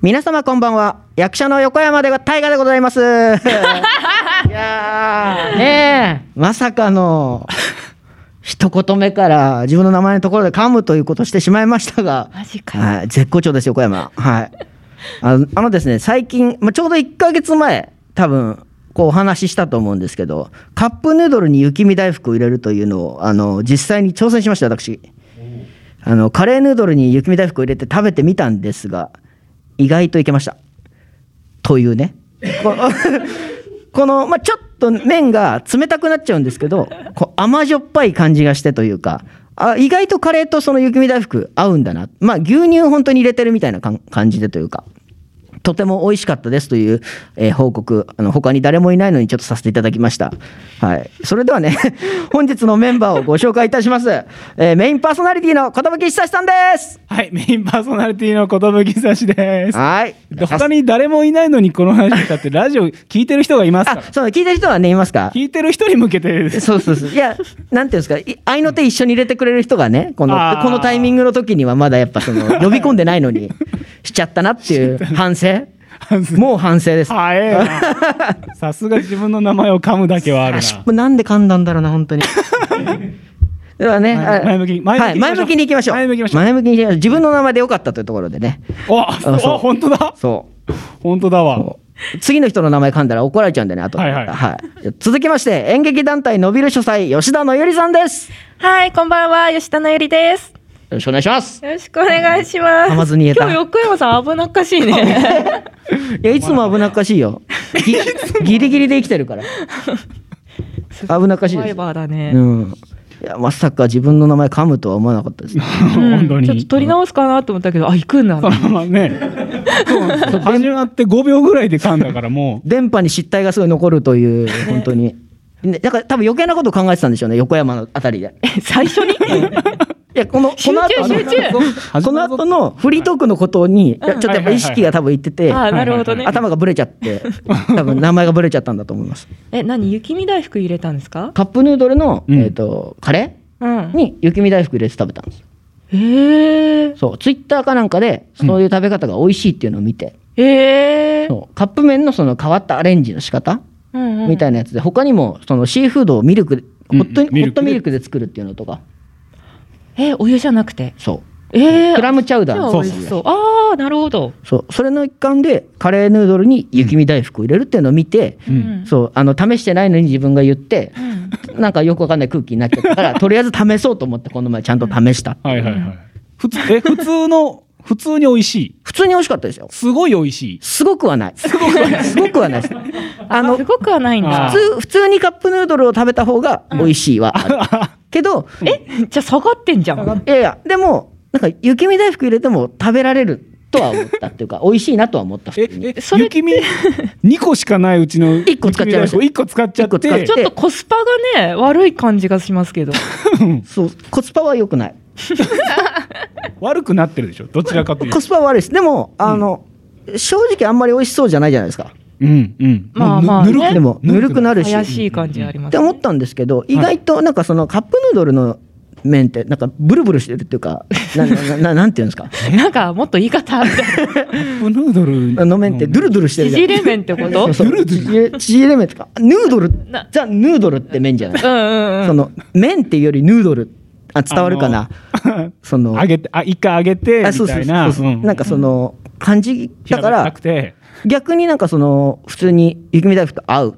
皆様こんばんは。役者の横山で大河でございます。いやー。ねえ。まさかの一言目から自分の名前のところで噛むということをしてしまいましたが。マジかはい、絶好調です横山。はい。あのあのですね最近、まあ、ちょうど1ヶ月前多分こうお話ししたと思うんですけどカップヌードルに雪見大福を入れるというのをあの実際に挑戦しました私。あのカレーヌードルに雪見大福を入れて食べてみたんですが意外といけました。というね。この、まあ、ちょっと麺が冷たくなっちゃうんですけどこう甘じょっぱい感じがしてというかあ意外とカレーとその雪見大福合うんだな。まあ牛乳本当に入れてるみたいな感じでというか。とても美味しかったですという、えー報告あの他に誰もいないのにちょっとさせていただきました、はい、それではね 本日のメンバーをご紹介いたします、えーメインパーソナリティの寿久志さんです。はい、メインパーソナリティの寿久志です。はい。で他に誰もいないのにこの話したって ラジオ聞いてる人がいますか？そう聞いてる人はねいますか？聞いてる人に向けてです。そうそうそう。いやなんていうんですか？い合いの手一緒に入れてくれる人がねこのこのタイミングの時にはまだやっぱその呼び込んでないのにしちゃったなっていう 反省もう反省です。さすが自分の名前を噛むだけはあるあなんで噛んだんだろうな本当に。ではね前前向きにはい前前向きに行きましょう。前向きに行きましょう。前向きに行きましょう。自分の名前でよかったというところでね。な。お、そうあ、本当だ。そう。本当だわ。次の人の名前噛んだら怒られちゃうんでねあと。はいはい。続きまして演劇団体のびる主催吉田のゆりさんです。よはい、こんばんは、吉田のゆりです。ろしくお願いします。よろしくお願いします。噛まずに言えた。今日横山さん危なっかしいね。いやいつも危なっかしいよ。ぎギリギリで生きてるから。危なっかしいサバイですバーだね。うん。いやまさか自分の名前噛むとは思わなかったです。ねうん。本当に。ちょっと取り直すかなと思ったけど、あ、行くんだ。そ。のままね。そ始まって5秒ぐらいで噛んだからも 電波に失態がすごい残るという本当に。ねだから多分余計なことを考えてたんでしょうね横山のあたりで。最初に？いやこのこの後の集 ここの後のフリートークのことにちょっとやっぱ意識が多分いっててあ、なるほどね。頭がブレちゃって 多分名前がブレちゃったんだと思います。え、何雪見大福入れたんですか？カップヌードルの、うん。えー、とカレうん。ー。に雪見大福入れて食べたんですへえ。そうツイッターかなんかでそういう食べ方が美味しいっていうのを見て、へえ。そうカップ麺のその変わったアレンジの仕方、うんうん。みたいなやつで他にもそのシーフードをミルクホットホットミルクで作るっていうのとかえ、お湯じゃなくて？そうえー、クラムチャウダーじゃあの美味しそう。ああ、なるほど。そうそれの一環でカレーヌードルに雪見大福を入れるっていうのを見て、う。うん。そうあの試してないのに自分が言ってう、ん。なんかよくわかんない空気になっちゃったからとりあえず試そうと思ってこの前ちゃんと試した、はいはいはい。普通、え、普通の、普通に美味しい。普通に美味しかったですよすごい美味しい。すごくはないすごくはないすごくはないですあのすごくはないんだあ普。通普通にカップヌードルを食べた方が美味しいはある、けどえ、じゃあ下がってんじゃん。いやいやでもなんか雪見大福入れても食べられるとは思ったっていうか 美味しいなとは思った普え通に、え、それ雪見、2個しかないうちの。一個使っちゃいました1個使っちゃって。ちょっとコスパがね、悪い感じがしますけど。そうコスパは良くない 悪くなってるでしょ？どちらかというと。コスパは悪いです。でもあの、正直あんまり美味しそうじゃないじゃないですか。うんうん。まあまあね。ぬるくでもぬるくなる。し。怪しい感じあります、って思ったんですけど意外となんかそのカップヌードルの麺ってなんかブルブルしてるっていうかななななんていうんですか？なんかもっと言い方ある。カップヌードルあの麺ってドゥルドゥルしてるじゃん。縮れ麺ってこと？そうそう。縮れ縮れ麺とかヌードル。な。ザ・ヌードルって麺じゃない。うんうんうん。その麺っていうよりヌードルあ伝わるかな？その揚げて、あ、一回揚げて、みあそうそうたいな。なんかその感じだから。逆になんかその普通に雪見大福と合う。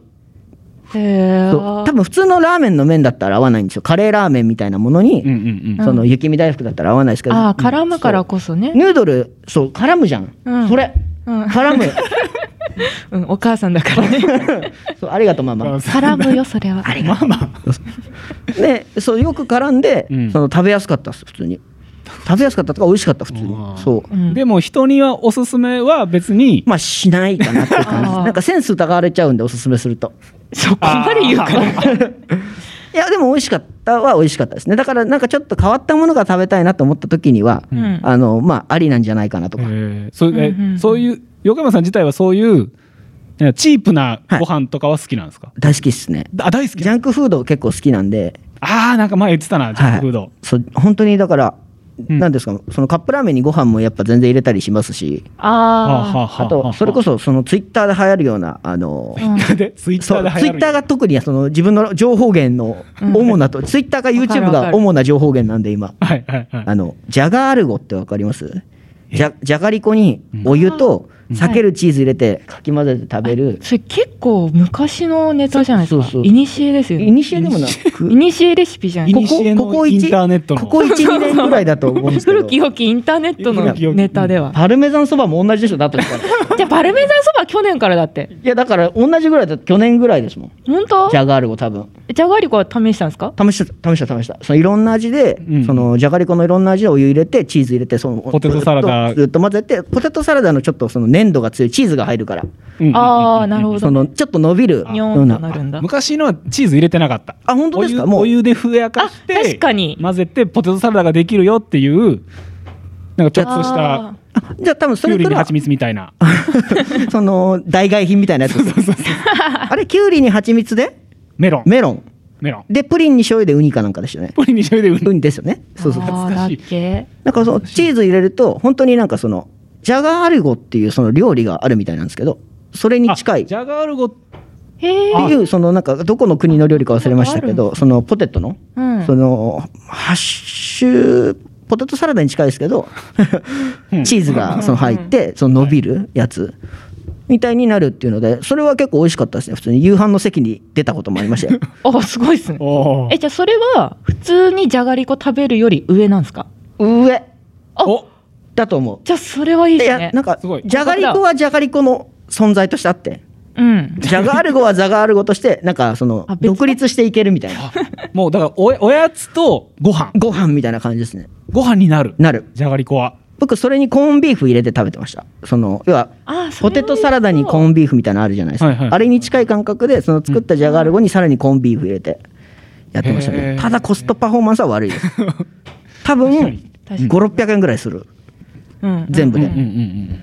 へそう。多分普通のラーメンの麺だったら合わないんですよ。カレーラーメンみたいなものに、うんうんうん。その雪見大福だったら合わないですけど、ああ、絡むからこそね。ヌードルそう絡むじゃん、うん。それ。うん絡む。うん、お母さんだからね。そうありがとうママ。絡むよ、それは。まあまあ。でそうよく絡んで、うん。その食べやすかったです普通に。食べやすかったとか美味しかった普通に。そう。うん。でも人にはおすすめは別に、まあしないかなって感じ。なんかセンス疑われちゃうんでおすすめすると。そこまで言うから。いやでも美味しかったは美味しかったですね。だからなんかちょっと変わったものが食べたいなと思った時には、うん。あのまあありなんじゃないかなとか、えー。そうえうんうんうん。そういう横山さん自体はそういうえチープなご飯とかは好きなんですか、大好きっすね。あ大好き。ジャンクフード結構好きなんで。ああなんか前言ってたなジャンクフード、そう本当にだからうんなんですかそのカップラーメンにご飯もやっぱ全然入れたりしますし。ああとそれこそそのツイッターで流行るようなあのツイッターで流行るツイッターが特にその自分の情報源の主なと、ツイッターか YouTube が主な情報源なんで今。はいはいはい。あのジャガールゴってわかります？じゃじゃがりこにお湯と避けるチーズ入れてかき混ぜて食べる、それ結構昔のネタじゃないですか。そうそういにしえですよね。いにしえでもなくいにしえレシピじゃない。いですかにしえのここインターネットの。ここ12年ぐらいだと思うんですけど。古き良きインターネットのネタでは。パルメザンそばも同じでしょだとしたらじゃあパルメザンそば去年からだって。いやだから同じぐらいだと去年ぐらいですもん。本当？ジャガールゴ多分。じゃがりこは試したんですか？試した試した試した。そのいろんな味で、うん。そのじゃがりこのいろんな味でお湯入れてチーズ入れてそのポテトサラダ。ずっとずっと混ぜてポテトサラダのちょっとその粘度が強い。チーズが入るから。うん。ああなるほど。そのちょっと伸びる。ようななるんだ。昔のはチーズ入れてなかった。あ本当ですか？もう。お湯でふやかしてあ確かに。混ぜてポテトサラダができるよっていうなんかちょっとしたじゃあ多分それから蜂蜜みたいな。その代替品みたいなやつ。あれきゅうりに蜂蜜で？メロン。メロン。メロン。でプリンに醤油でウニかなんかでしたよね。プリンに醤油でウニですよね。そうそう。あーだっけ。なんかそのチーズ入れると本当になんかそのジャガールゴっていうその料理があるみたいなんですけどそれに近い。あジャガールゴ。っていうそのなんかどこの国の料理か忘れましたけどそのポテトのうん。そのハッシュポテトサラダに近いですけどチーズがその入ってその伸びるやつみたいになるっていうのでそれは結構美味しかったですね。普通に。夕飯の席に出たこともありましたよ あすごいですね。えじゃあそれは普通にじゃがりこ食べるより上なんですか？上。おだと思う。じゃあそれはいいいですね。やなんかすごい。じゃがりこはじゃがりこの存在としてあって。うん。じゃがアルゴはザガールゴとしてなんかその独立していけるみたいな。もうだからおやおやつとご飯。ご飯みたいな感じですね。ご飯になる。なる。じゃがりこは。僕それにコーンビーフ入れて食べてました。その要はポテトサラダにコーンビーフみたいなのあるじゃないですか、はいはい。あれに近い感覚でその作ったじゃがアルゴにさらにコーンビーフ入れてやってましたねただコストパフォーマンスは悪いです。多分確かに。確かに5600円ぐらいする。うん全部で。うんうんうん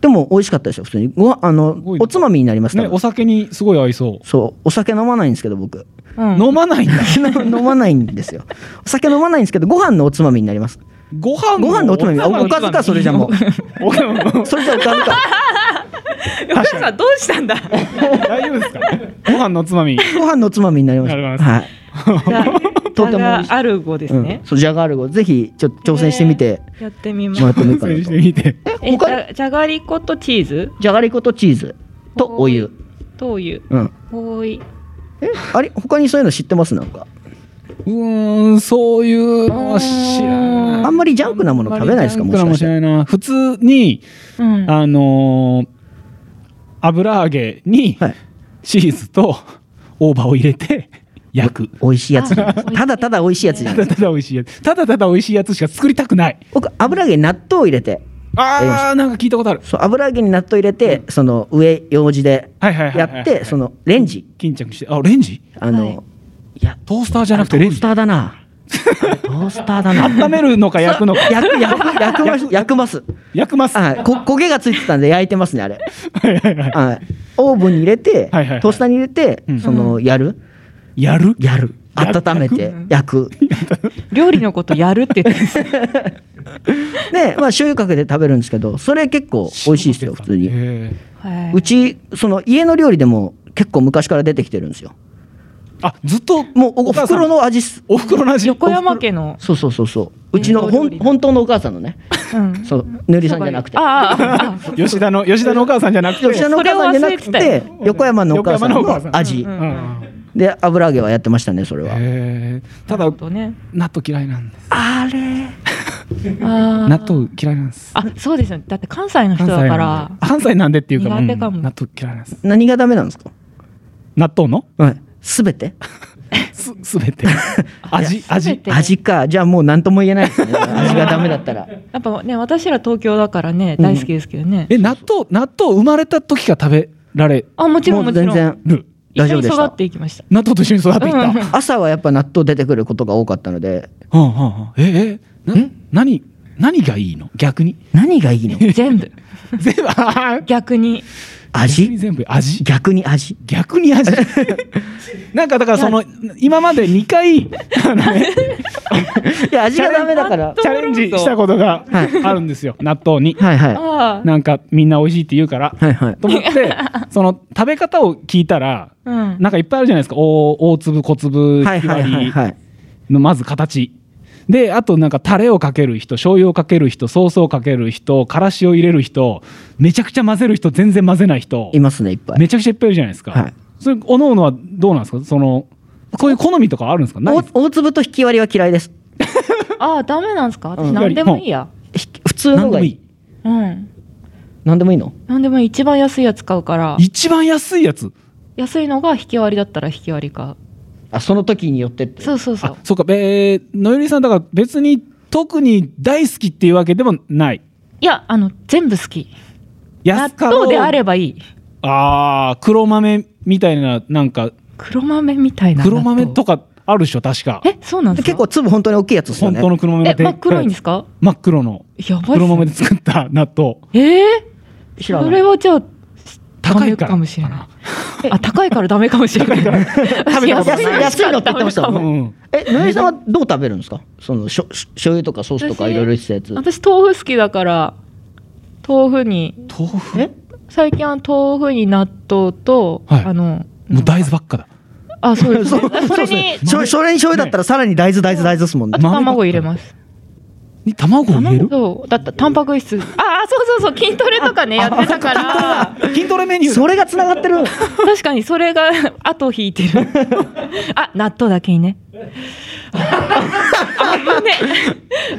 でも美味しかったですよ普通に。ご飯あのおつまみになりますうんねお酒にすごい合いそう。そう。お酒飲まないんですけど僕。うん。飲まないんだ。飲まないんですよ。お酒飲まないんですけどご飯のおつまみになります。ご飯ご飯のおつまみ。あおかずかそれじゃもう。おかそれじゃおかずか。お母さんどうしたんだ？大丈夫ですかご飯のおつまみ。ご飯のおつまみになりますなります。はい とても美味しい。じゃがアルゴですねうん、そうじゃがアルゴぜひちょっと挑戦してみて。やってみまもらっすてもいいかなと。挑戦してみてえじゃじゃがりことチーズ？じゃがりことチーズ。とお湯。とお湯。うん。おい。えあれ？他にそういうの知ってます？なんか。うーんそういうのは知らない。あんまりジャンクなもの食べないですか？あんまりジャンクなもの知らない。な普通にうん。あのー油揚げにはい。チーズと大葉を入れて焼く。美味しいやつ。じゃない。あただただ美味しいやつじゃないただただ美味しいやつ。ただただ美味しいやつしか作りたくない。僕油揚げに納豆を入れて。あーなんか聞いたことある。そう油揚げに納豆入れてその上用紙でやってそのレンジ。巾着して。あレンジ？あの、はい。いやトースターじゃなくてレンジ？トースターだな。トースターだな。温めるのか焼くのか。焼く焼く 焼くます。焼くます。焼くます。ははい。こ焦げがついてたんで焼いてますねあれ。いはいはい。はい。オーブンに入れて、トースターに入れて、うん。そのやるやる？やる。温めて。焼く。料理のことやるって言って。で まあ醤油かけて食べるんですけどそれ結構美味しいですよ普通に。うちその家の料理でも結構昔から出てきてるんですよ。ーあずっともうお袋の味。っすお袋の味？横山家の。そうそうそうそう。うちのほん本当のお母さんのね。うん。そう塗りさんじゃなくて。吉田の吉田のお母さんじゃなくて。吉田のお母さんじゃなくて横山のお母さん横山のお母さん。の味。うんうんで油揚げはやってましたねそれは。へー。ただね。納豆嫌いなんです。あれ。納豆嫌いなんです。あそうですよね。だって関西の人だからで。関西なんでっていうか苦手かも。うん納豆嫌いなんです。何がダメなんですか？納豆の？はい。すべて？すすべて。味 全味？て。味か。じゃあもう何とも言えないですね。味がダメだったら。やっぱね私ら東京だからね大好きですけどね、え納豆納豆生まれた時から食べられ？あもちろんもちろん。全然。る大丈夫でした育っていきました。納豆と一緒に育っていった、朝はやっぱ納豆出てくることが多かったので。あはあはあええな何何がいいの？逆に？何がいいの？全部。全部？あー。逆に。逆に味全部？味？逆に味？逆に味？なんかだからその今まで2回あのねいや味がダメだから。チャレンジしたことがあるんですよ、納豆に。はいはい。あなんかみんな美味しいって言うから。はいはい。と思って、その食べ方を聞いたら、あうん。なんかいっぱいあるじゃないですか。大大粒、小粒、ひわはいはいはい。りはいのまず形。で、あとなんかタレをかける人、醤油をかける人、ソースをかける人、からしを入れる人、めちゃくちゃ混ぜる人、全然混ぜない人い、ますねいっぱい。めちゃくちゃいっぱいいるじゃないですか。はい。それ、おのおのはどうなんですか？その、そういう好みとかあるんですか？大大粒と引き割りは嫌いです。ああダメなんですか？うん。私何でもいいや。ひ普通のがいい。何でもいい。うん。何でもいいの？何でもいい。一番安いやつ買うから。一番安いやつ？安いのが引き割りだったら引き割りか。あその時によってって。そうそうそう。あ、そうか、えー、のよりさん、だから別に特に大好きっていうわけでもない。いやあの全部好き。納安かろう。豆であればいい。ああ、黒豆みたいな、なんか、黒豆みたいな納黒豆豆とかあるでしょ、確か。えそうなんですか？結構粒本当に大きいやつですよね。本当の黒豆がでえ真っ黒いんですか？真っ黒のやばい黒豆で作った納豆。えー、知らない。それはじゃあ高いかもしれない。あ高いからダメかもしれない。食べたことない。安い安いのって言ってましたもん。うんうん。えのりさんはどう食べるんですか？そのしょし醤油とかソースとかいろいろしたやつ。私豆腐好きだから豆腐に。豆腐？え？最近は豆腐に納豆と、はい。あのもう大豆ばっかだ。あそうです、ね、そ れそうにですねしょそれに醤油だったらさらに大豆大豆大豆ですもんね。卵入れますに卵を入れる？そう。だったタンパク質。ああそうそうそう。筋トレとかねやってたから。筋トレメニュー。それがつながってる。確かにそれが 後引いてる。あ納豆だけにね。あぶね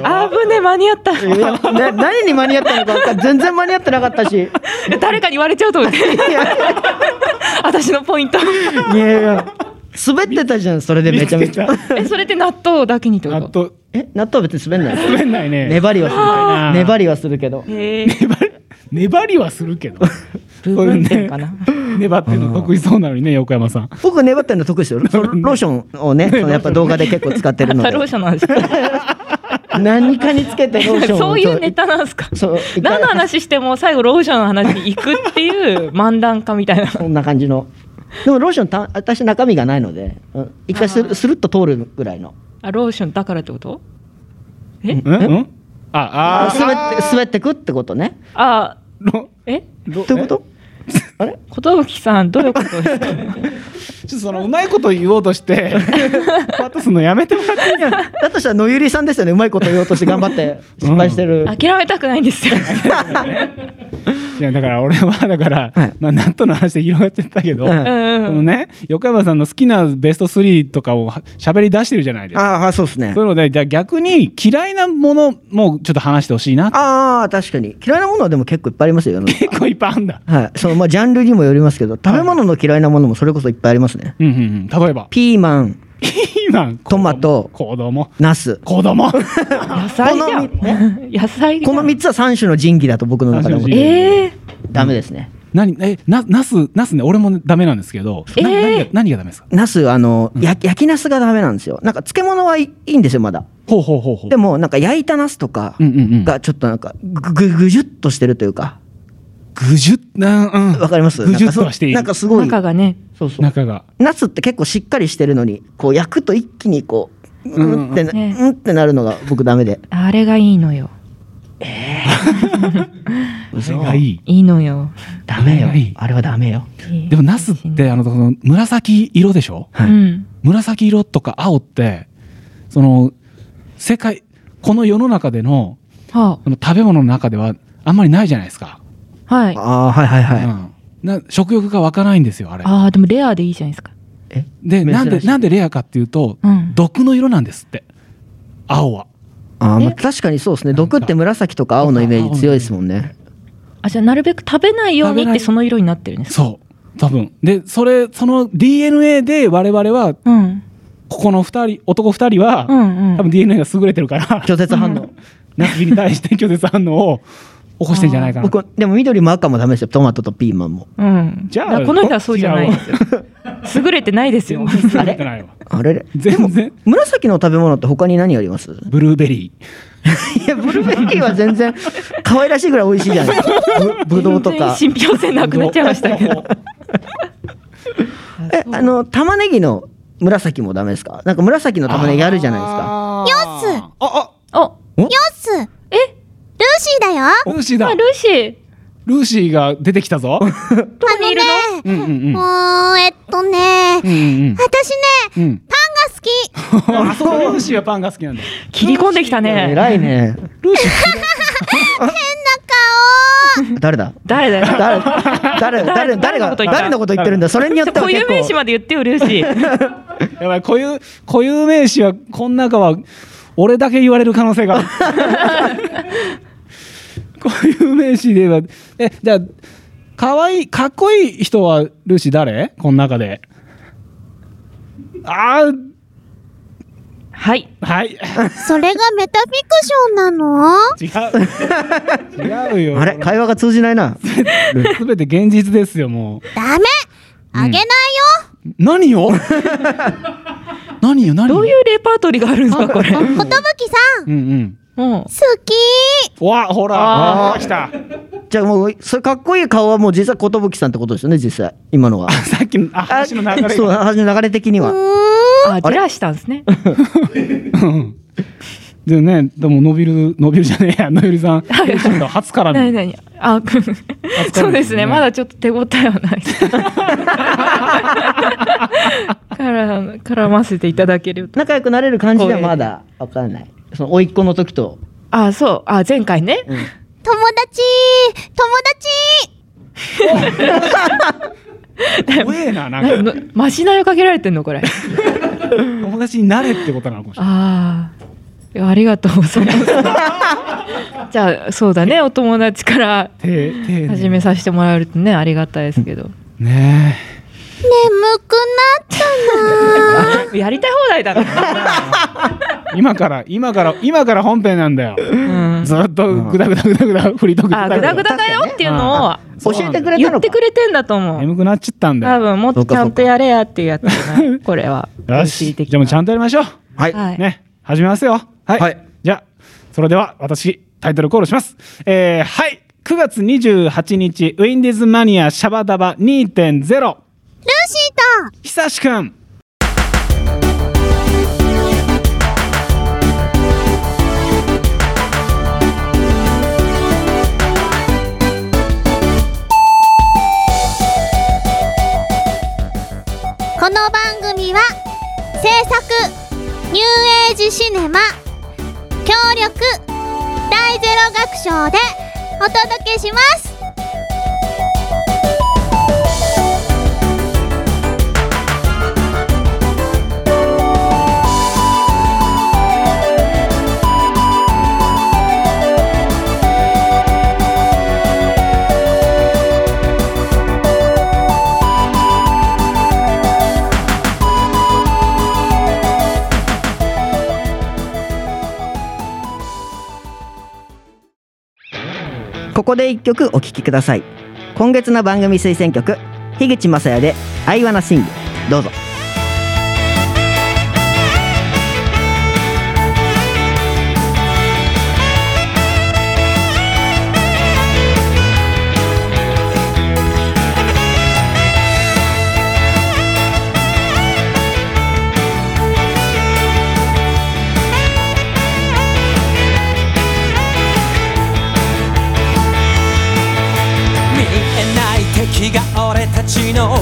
あぶね間に合った。な何に間に合ったのか全然間に合ってなかったし。誰かに言われちゃうと思って。私のポイント。いやいや。滑ってたじゃんそれでめちゃめちゃ。えそれって納豆だけにってたこと？納豆え納豆は別に滑んない。滑んないね。粘りはする。粘りはするけど。粘り 粘りはするけど。部分点かな。粘ってるの得意そうなのにね、横山さん。僕粘ってるの得意ですよロローションをねそのやっぱ動画で結構使ってるのあ ローでションなんですか？何かにつけてローションをそういうネタなんですか。何の話しても最後ローションの話に行くっていう漫談家みたいな。そんな感じのでもローションた私中身がないのでうん一回スルスルッと通るぐらいの。あローションだからってこと？え？うんうん？あ、あー。滑って滑ってくってことね。あろえ？ろどういうこと？あれ？寿さんどういうことですか？ちょっとそのうまいこと言おうとして、パッとするのやめてもらっていいかな。だとしたら野ゆりさんですよね。うまいこと言おうとして頑張って失敗してる、諦めたくないんですよ。いやだから俺はだから、はい。まあ納豆の話で広がってたけど、うん。のね横山さんの好きなベスト3とかをは喋り出してるじゃないですか。ああそうですね。そういうのでじゃあ逆に嫌いなものもちょっと話してほしいな。ああ確かに。嫌いなものはでも結構いっぱいありますよ。結構いっぱいあるんだ。はい。そのまあジャンルにもよりますけど食べ物の嫌いなものもそれこそいっぱいありますね。うんうんうん、例えば？ピーマン。ピーマン？トマト。子供？ナス。子供？野菜？じゃんこの野菜じゃんこの3つは3種の神器だと僕の中でも。三種の神器。えー、ダメですね。何？えなナスナスね俺もダメなんですけど、なえー。何が何がダメですか？ナスあの、や焼きナスがダメなんですよ。なんか漬物はいいいんですよまだ。ほうほうほうほう。でもなんか焼いたナスとかうんうんうん。がちょっとなんかぐぐぐじゅっとしてるというかぐじゅっなうん。わかります？ぐじゅっとはしていい。なんかすごい。中がね。そうそう。中が。ナスって結構しっかりしてるのにこう焼くと一気にこううんってなね。うんってなるのが僕ダメで。あれがいいのよ。それがいい。いいのよ。ダメよ。いい。あれはダメよ。でもナスってあのその紫色でしょ？はい。うん。紫色とか青ってその世界この世の中でのはその食べ物の中ではあんまりないじゃないですか、あはい。ああはいはいはい、うん、な食欲が湧かないんですよあれ。ああでもレアでいいじゃないですか。え？でなんで珍しい。なんでレアかっていうと、うん。毒の色なんですって。青は。あーまあえ？確かにそうですね。毒って紫とか青のイメージ強いですもんね。あじゃあなるべく食べないように食べないってその色になってるんですか？そう。多分。でそれその DNA で我々はうん。ここの二人男二人は、うんうん。多分 DNA が優れてるから。拒絶反応、ナスビに対して拒絶反応を起こしてんじゃないかな。僕でも緑も赤もダメですよ。トマトとピーマンも。うん。じゃあこの人はそうじゃないですよ。優れてないですよ。全然優れてないわ。あれ？れ？全然。紫の食べ物って他に何あります？ブルーベリいやブルーベリーは全然可愛らしいぐらい美味しいじゃない。ですかぶぶどうとか。信憑性なくなっちゃいましたけど。えあの玉ねぎの紫もダメですかなんか紫の玉ねぎあるじゃないですかかあおヨッスルーえシーだよ。あルーシーだあルーシールーシーが出てきたぞ。あのにいるねうんうんうん。もうえっとねうんうん私ねうん。パンが好き。う んあそうルーシーはパンが好きなんだ。切り込んできたね。偉いね。ルーシー。誰だ？誰だよ。誰？誰？誰？誰が誰のこと言ってるんだ？それによっては固有名詞まで言ってよルーシー。やばい固有固有名詞はこの中は俺だけ言われる可能性が。ある固有名詞ではえじゃあかわいいかっこいい人はルーシー誰？この中で。あー。はい。はい。それがメタフィクションなの？違う。違うよ。あれ？会話が通じないな。すべて現実ですよもダメ！あげないよ、う何よ何よ何よ？どういうレパートリーがあるんですかこれ？ことぶきさん。うんうんうん。好き。わほら。あー。来た。じゃあもうそれかっこいい顔はもう実際寿さんってことですよね実際。今のは。さっきのあ話の流れそうが話の流れ的には。うーん。あじらしたんですね。う んでもねでも伸びる伸びるじゃねえや。伸びるさん初から何ね何？あそうですね。まだちょっと手応えはない。から絡ませていただけると。仲良くなれる感じではまだわかんないその甥っ子の時と、あそう。あ前回ね。うん。友達。友達。怖えななんか。なましなりをかけられてんのこれ。友達になれってことなのかもしれない。ああいやありがとうございます。じゃあそうだね。お友達から始めさせてもらえるとねありがたいですけど。ね眠くなったな やりたい放題だな、え今から今から今から本編なんだよ。うん、ずっとグダグダグダグダフリートークあグダグダだよっていうのを教えてくれた言ってくれてんだと思う。眠くなっちゃったんだよ。多分もっとちゃんとやれやっていうやつこれは。よし。じゃあもうちゃんとやりましょう。はい、はい。ね始めますよ。はい、はい。じゃあそれでは私タイトルコールします。えー、はい。9月28日ウィンディーズマニアシャバダバ2.0ルーシーと。久しくんこの番組は制作ニューエイジシネマ協力大ゼロ学賞でお届けします。ここで一曲お聴きください。今月の番組推薦曲樋口雅也で「アイワナシング」どうぞ。ちの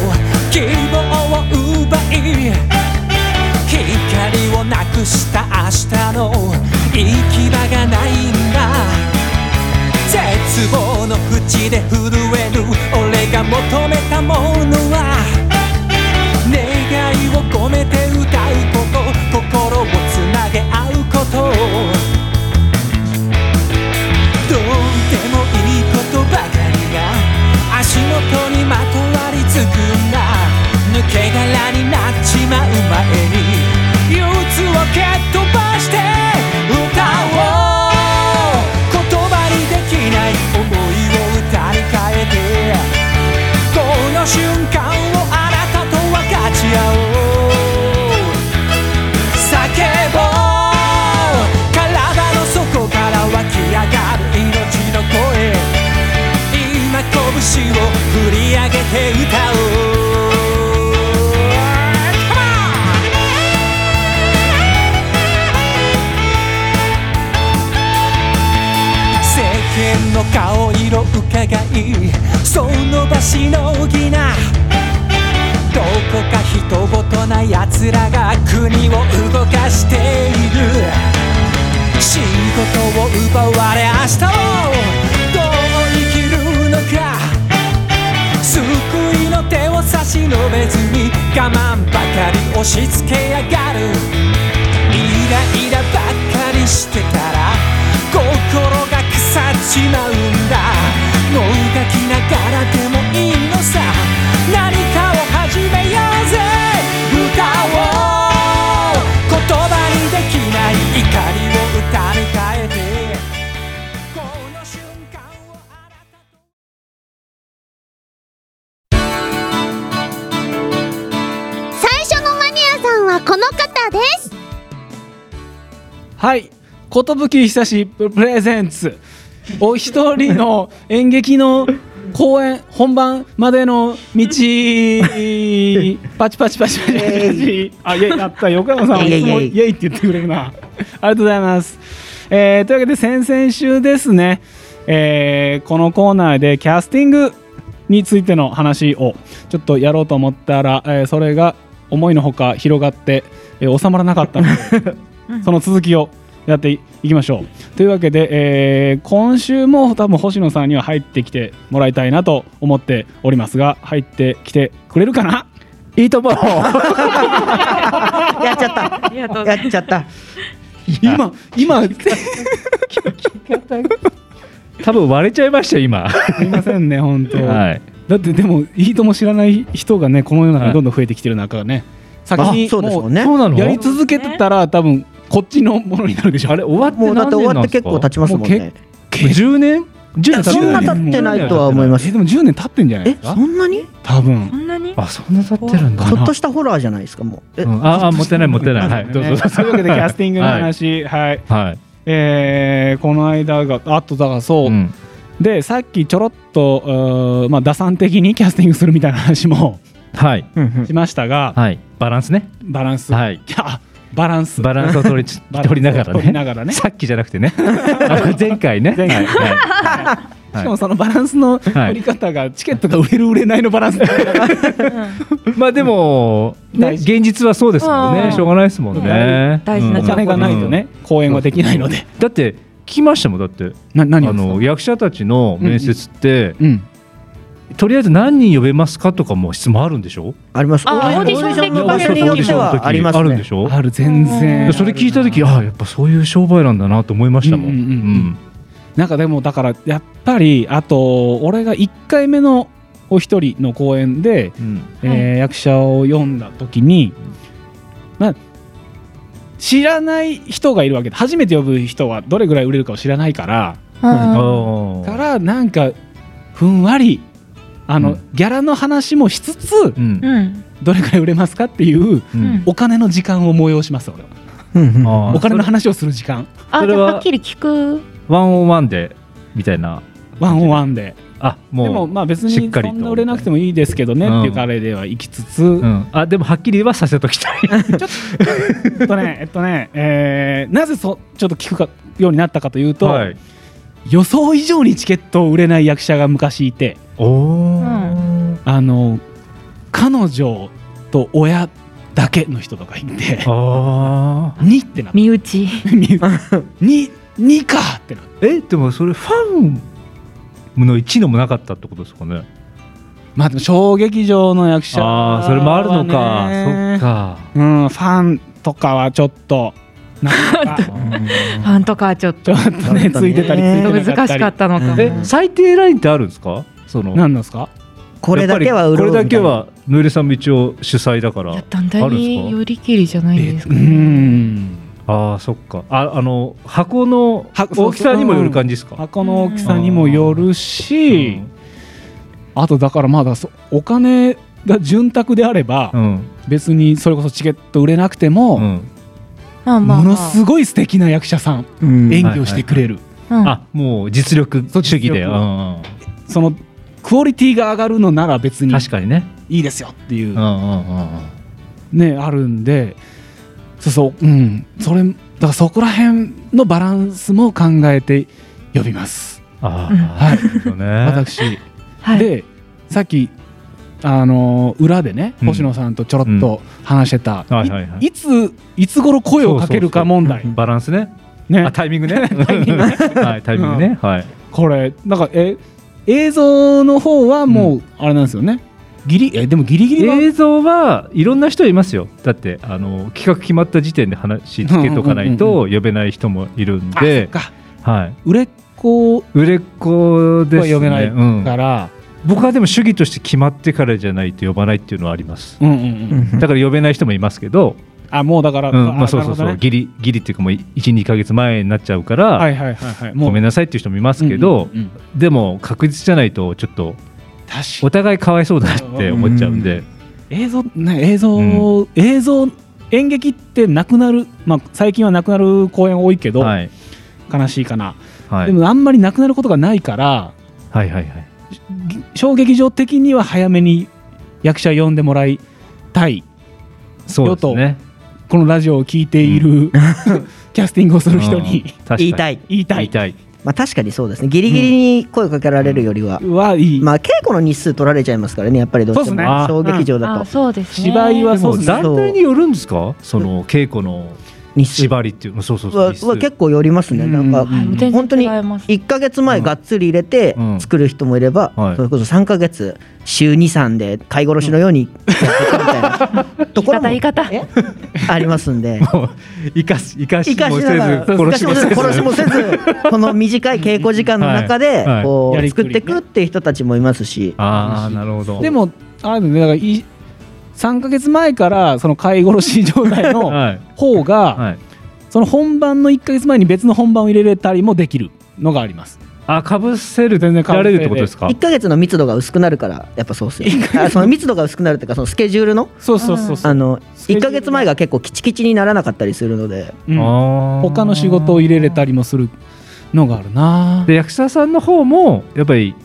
希望を奪い光をなくした明日の行き場がないんだ。絶望の淵で震える俺が求めたものは。願いを込めて歌うこと。心をつなげ合うこと。しのぎな。どこか人ごとな奴らが国を動かしている。仕事を奪われ明日をどう生きるのか。救いの手を差し伸べずに我慢ばかり押し付けやがる。イライラばっかりしてたら心が腐っちまうんだ。もうがきながらでもいいのさ。何かを始めようぜ。歌おう言葉にできない怒りを歌に変えて。この瞬間をあなたと最初のマニアさんはこの方です。はい。寿久しプレゼンツお一人の演劇の公演本番までの道。パチパチパチパチパチあいややった。横山さんはいつもイエイって言ってくれるな。ありがとうございます、えーというわけで先々週ですね、えーこのコーナーでキャスティングについての話をちょっとやろうと思ったら、えーそれが思いのほか広がって、えー収まらなかったので その続きをやっていきましょう。というわけで、えー今週も多分星野さんには入ってきてもらいたいなと思っておりますが入ってきてくれるかな？いいと思う。やっちゃった。ありがとうございやっちゃった。今今。す 多分割れちゃいましたよ今。みませんね本当、はい。だってでもいいとも知らない人がねこの世の中にどんどん増えてきてる中ね、先にあそうですもんね。そうなのやり続けてたら多分こっちのものになるでしょ。あれ終わってもうだって終わって結構経ちちますもんね。10年？10年経そんな経ってないとは思いますえでも10年経ってんじゃないえですか？そんなに？多分。そんなに？あそんな経ってるんだちょっとしたホラーじゃないですかもう。えうんああ持ってない持ってない。はいどうぞ。というわけでキャスティングの話。はい、はい。えーこの間があとだからそう、うん。でさっきちょろっとまあ打算的にキャスティングするみたいな話もはい。うんうん。しましたが、はい。バランスね。バランス、はい。いやバランス。バランスを取り取りながら取りながらね。ねさっきじゃなくてね。前回ね。前回。はい。はい。しかもそのバランスの取り方がチケットが売れる売れないのバランスだ まあでもね現実はそうですもんうん。ねしょうがないですもんね。大事なうん。お金がないとね公演はできないので。だって聞きましたもんだって。役者たちの面接ってうんとりあえず何人呼べますかとかも質問あるんでしょ？あります。あオーディションでの場聞かれる所によってはありますねあるんでしょ？ある全然。でそれ聞いた時ああやっぱそういう商売なんだなと思いましたもん。うんうんうんうん。なんかでもだからやっぱりあと俺が1回目のお一人の公演で、うん。えー役者を読んだ時に、まあ、知らない人がいるわけで初めて呼ぶ人はどれぐらい売れるかを知らないからからなんかふんわりあの、うん。ギャラの話もしつつうん。うんどれぐらい売れますかっていううん。お金の時間を催します俺は。お金の話をする時間。あそれはじゃあはっきり聞く？ワンオンワンでみたいな。ワンオンワンで。あもうでもまあ別にそんな売れなくてもいいですけどねうん。っていう彼では行きつつ、うん、あでもはっきりはさせときたい。えっとねえっとね、えーなぜそちょっと聞くかようになったかというと、はい、予想以上にチケットを売れない役者が昔いてあの彼女と親だけの人とかいてああ2ってなって身内。2 2かってなってえでもそれファンの一のもなかったってことですかね？まあでも小劇場の役者はああそれもあるのか。ね。そっか。うんファンとかはちょっとなんとか。はちょっと。ちょっとねついてたり難しかったのか。最低ラインってあるんですか？その。何なんですか？これだけはこれだけはぬれさんも一応主催だから。いや団体あるんですか？によりきりじゃないですか？うねん。ああそっか。ああの箱のは大きさにもよる感じですか？箱の大きさにもよるし、あとだからまだそお金が潤沢であれば、うん。別にそれこそチケット売れなくても、ものすごい素敵な役者さん、うん。演技をしてくれる、うんあもう実力主義で。うんうん。そのクオリティが上がるのなら別に確かにね。いいですよっていう。うんうんうんうん。ねあるんで。そうそううん。それだからそこら辺のバランスも考えて呼びます。あうん。あ、なるほどね。私はい。でさっきあのー裏でねうん。星野さんとちょろっと話してた、いついつ頃声をかけるか問題。バランスね。ね。あタイミングね。タイミングね。は いタイミングね。はい。これなんかえ映像の方はもうあれなんですよね、ギリえでもギリギリは？映像はいろんな人いますよ。だってあの企画決まった時点で話つけとかないと呼べない人もいるんで、か。はい、売れっ子売れっ子ですね。は呼べないうん。から、僕はでも主義として決まってからじゃないと呼ばないっていうのはあります。うんうんうん。だから呼べない人もいますけど、あもうだから、うんまあ、そうそうそう、ね。ギリギリっていうかもう12か月前になっちゃうから、はいはいはいはい。もう。ごめんなさいっていう人もいますけど、うんうんうん。でも確実じゃないとちょっとお互いかわいそうだなって思っちゃうんで、に映像ね映像、う映像演劇ってなくなるまあ最近はなくなる公演多いけど、はい。悲しいかな、はい。でもあんまりなくなることがないからはいはいはい。ぎ小劇場的には早めに役者呼んでもらいたいそうですね。このラジオを聞いている、キャスティングをする人に言いたい、言いたい。言いたい。まあ、確かにそうですね。ギリギリに声をかけられるよりは、はいい、まあ稽古の日数取られちゃいますからねやっぱりどうしても。そうっすね。小劇場だと、あそうですね。芝居はそうですね。団体によるんですか？その稽古の縛りっていうのそうそうそうは結構よりますね、うん。なんか、本当に然違います。1か月前がっつり入れてうん。作る人もいれば、はい。それこそ3か月週23で飼い殺しのようにやっていくみたいな ところも言い方え？ありますんで。生かし生かしもせしながらず。殺しもせずこの短い稽古時間の中でこう作っていくっていう人たちもいますし、ああなるほど。でもあれだねだからい3か月前からその飼い殺し状態の はい。方が、はい。その本番の1か月前に別の本番を入れれたりもできるのがあります。あかぶせる全然られるってことですか？1か月の密度が薄くなるからやっぱそうっすよ。あその密度が薄くなるっていうかそのスケジュールの？そうそうそうそう。あの1スケジュールか月前が結構キチキチにならなかったりするので。うん。他の仕事を入れれたりもするのがあるな。で役者さんの方もやっぱり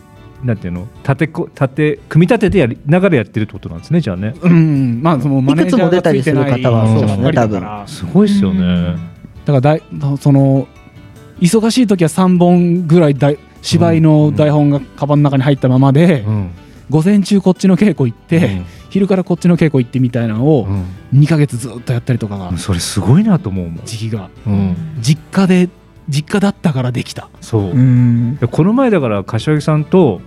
なんていうの？立てこ立て組み立ててやりながらやってるってことなんですねじゃあね。うん。まあそのマネージャーがついてないいくつも出たりする方はそうですね。人ばっかりだから。すごいですよね。だからだいその忙しい時は3本ぐらいだい芝居の台本がカバンの中に入ったままで、うん。午前中こっちの稽古行って、うん。昼からこっちの稽古行ってみたいなのをうん。2ヶ月ずっとやったりとかが、それすごいなと思うもん、時期が。うん、実家で実家だったからできた、そう、この前だから柏木さんと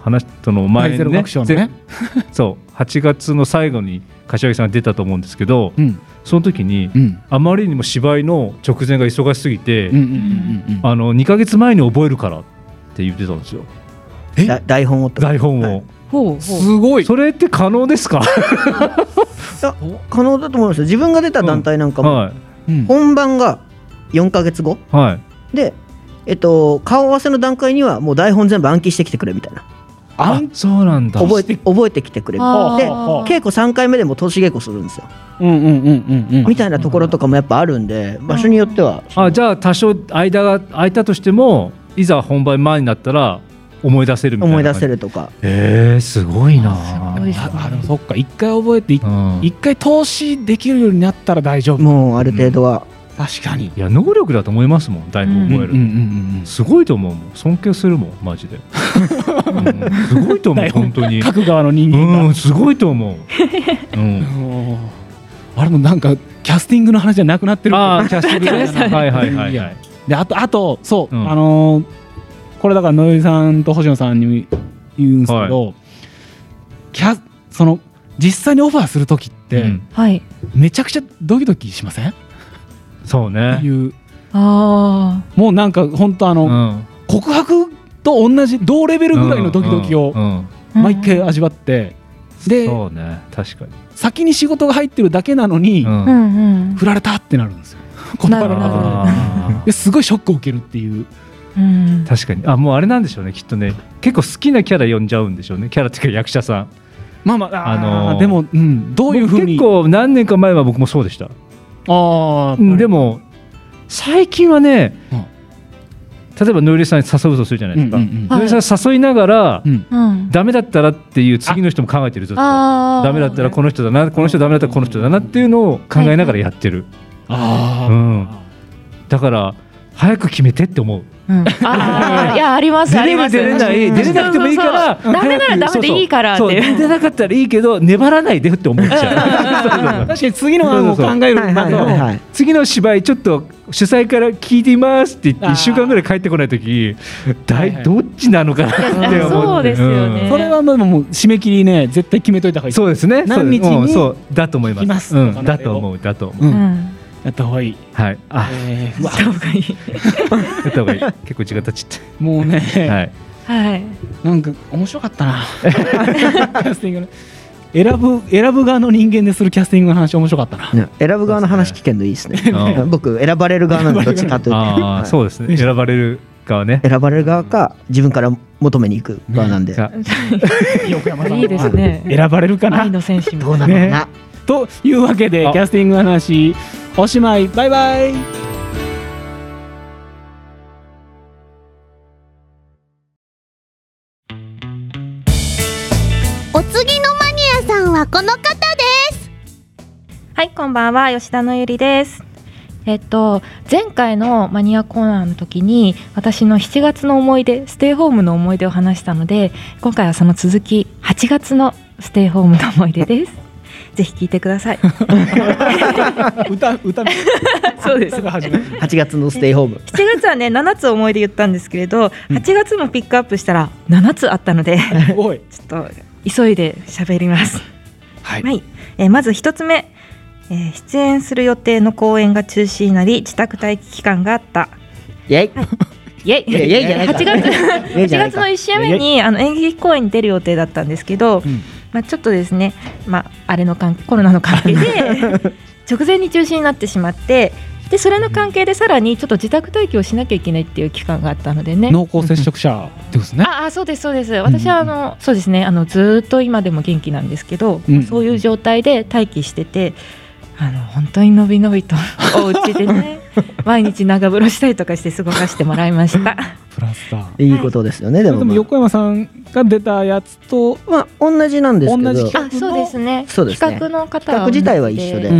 話したの前にね。そう8月の最後に柏木さんが出たと思うんですけどうん。その時にうん。あまりにも芝居の直前が忙しすぎて、うんうんうんうんあの2ヶ月前に覚えるからって言ってたんですよ。台本をと？台本を、すごい。それって可能ですか？可能だと思いますよ。自分が出た団体なんかも、はうん。本番が4か月後？いはい。でえっと顔合わせの段階にはもう台本全部暗記してきてくれみたいな。あそうなんだ。覚えて覚えてきてくれで稽古3回目でも投資稽古するんですよ。うんうんうんうんうん。みたいなところとかもやっぱあるんで場所によっては。あじゃあ多少間が空いたとしてもいざ本番前になったら思い出せるみたいな思い出せるるとか。えー、すごいな。すごいですね。ああでもそっか。一回覚えていうん。一回投資できるようになったら大丈夫。もうある程度は、確かに。いや能力だと思いますもん台本覚える、すごいと思うもん。尊敬するもんマジで、うん。すごいと思う台本。本当に。書く側の人間がうんすごいと思う、うん、うんあれもなんかキャスティングの話じゃなくなってる。ああキャスティングね。はいはいはいはい。であとあとそう、うん。あのーこれだから野井さんと星野さんに言うんですけど、キャその実際にオファーする時って、うん。はい。めちゃくちゃドキドキしません、そうね。いう。あもうなんか本当あの、うん。告白と同じ同レベルぐらいのドキドキを毎回味わって、でそうね。確かに、先に仕事が入ってるだけなのに、振られたってなるんですよ。断られたなる。ほどあですごいショックを受けるっていう。うん。ー確かに。あもうあれなんでしょうねきっとね。結構好きなキャラ呼んじゃうんでしょうねキャラっていうか役者さん。まあまあ、ああのーでも、うん、どういうふうに結構何年か前は僕もそうでした、あうんでも最近はね、うん。例えばノイレさんに誘うとするじゃないですか、うんうんうん。ノイレさん誘いながら、うん。うん。ダメだったらっていう次の人も考えてるずっと。あ。ーダメだったらこの人だなこの人ダメだったらこの人だなっていうのを考えながらやってる、あー。うん。だから早く決めてって思ううん、ああいやあります出れあります。る出れない。出れなくてもいいから。そうそうそう。ダメならダメでいいからって出なかったらいいけど粘らないでって思っちゃう。確かに次の案を考える次の芝居ちょっと主催から聞いていますって言ってあー。1週間ぐらい帰ってこない時だはいはい。いどっちなのかなって思ってそうですよね。それはもうもう締め切りね絶対決めといた方がいい。そうですね。何日にそう。だと思います。うん、だと思う。だと思う、ううんんやった方がいい。はい。あ。えーうわした方がいい。やった方がいい。結構時間経っちゃもうね、ってはい。はい。なんか面白かったな。キャスティングの。選ぶ選ぶ側の人間でするキャスティングの話面白かったな。ね選ぶ側の話聞けるのいいですね。うん 僕選ばれる側なんでどっちかというと。ああはい。そうですね。選ばれる側ね。選ばれる側か自分から求めに行く側なんで。じゃ横山さん いいですね。選ばれるかな。愛の戦士みどうたな。のかなというわけであ。キャスティングの話おしまい。バイバイ。お次のマニアさんはこの方です。はい、こんばんは、吉田のゆりです。えっと、前回のマニアコーナーの時に私の7月の思い出ステイホームの思い出を話したので今回はその続き8月のステイホームの思い出ですぜひ聞いてください。歌歌 そうです。歌が始まる。8月のステイホーム7月はね7つ思い出言ったんですけれど8月もピックアップしたら7つあったのでちょっと急いで喋ります。はい。はい、えーまず一つ目、えー出演する予定の公演が中止になり自宅待機期間があった。イェイ。イエイ。いやイエイじゃないか8月イエイじゃない8か月の1週目にあの演劇公演に出る予定だったんですけど、うんまあ、ちょっとですね、まあ、あれの関コロナの関係で 直前に中止になってしまってでそれの関係でさらにちょっと自宅待機をしなきゃいけないっていう期間があったのでね。濃厚接触者ですね。ああそうですそうです。私はあの、そうですね。あのずーっと今でも元気なんですけど、うん。そういう状態で待機しててあの本当にのびのびと お家でね毎日長風呂したりとかして過ごさせてもらいました。プラスターいいことですよねでもまあ。でも横山さんが出たやつとまあ同じなんですけど。同じあそうですね。そうですね。企画の方企画自体は一緒で。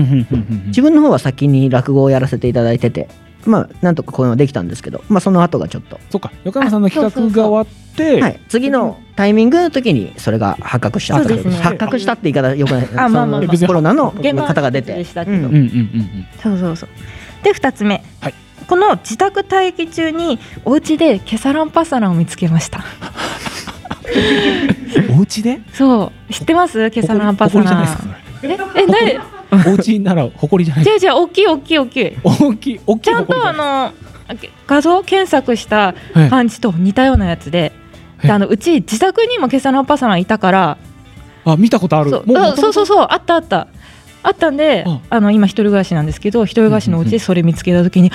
自分の方は先に落語をやらせていただいててまあなんとかこういうのできたんですけどまあその後がちょっと。そうか。横山さんの企画が終わってはい、次のタイミングの時にそれが発覚したそうですね。発覚したって言い方よくない。あまあまあまあ。そのコロナの現場は方が出て。でしたけど。うん。うんうんうんそうそうそう。で2つ目、はい。この自宅待機中にお家でケサランパサランを見つけました。う んお家で？そう。知ってます？ケサランパサ誇りじゃないランですかそれ。ええ何 お家なら誇りじゃない。違う違う大きい大きい大きい。大きい大きいちゃんとあの画像検索したはい感じと似たようなやつではいであのうち自宅にもケサランパサランいたからあ見たことある。そうそうそうあったあった。あったんでああ。の今一人暮らしなんですけど一人暮らしのお家でそれ見つけた時に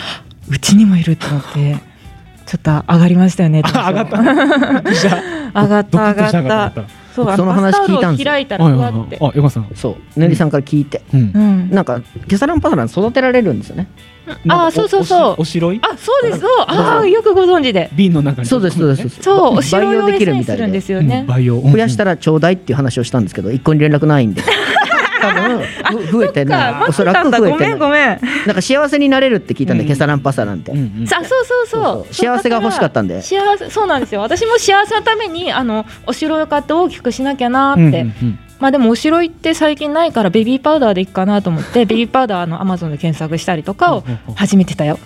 うちにもいると思って ちょっと上がりましたよねあ 上がった。上がった。上がったそうその話聞いたんですよ。開いたらって。あ横山さん。そうねりさんから聞いて、なんかケサランパサラン育てられるんですよね。あーそうそうそう。おしろい？あそうです。そう。ああよくご存知で。瓶の中に。そうですそうです。そう。お城培養で用できるみたいで。きるみたいで培養。増やしたらちょうだいっていう話をしたんですけど一向に連絡ないんで 多分ふ増えてなおそらく増えてないめんごめん。なんか幸せになれるって聞いたんで、うん。ケサランパサランって、うんうんさあそう。そうそう。幸せが欲しかったんで。幸せそうなんですよ。私も幸せのためにあのお城を買って大きくしなきゃなうんうんって、うん。まあでもお城行って最近ないからベビーパウダーでいいかなと思ってベビーパウダーのアマゾンで検索したりとかを始めてたよ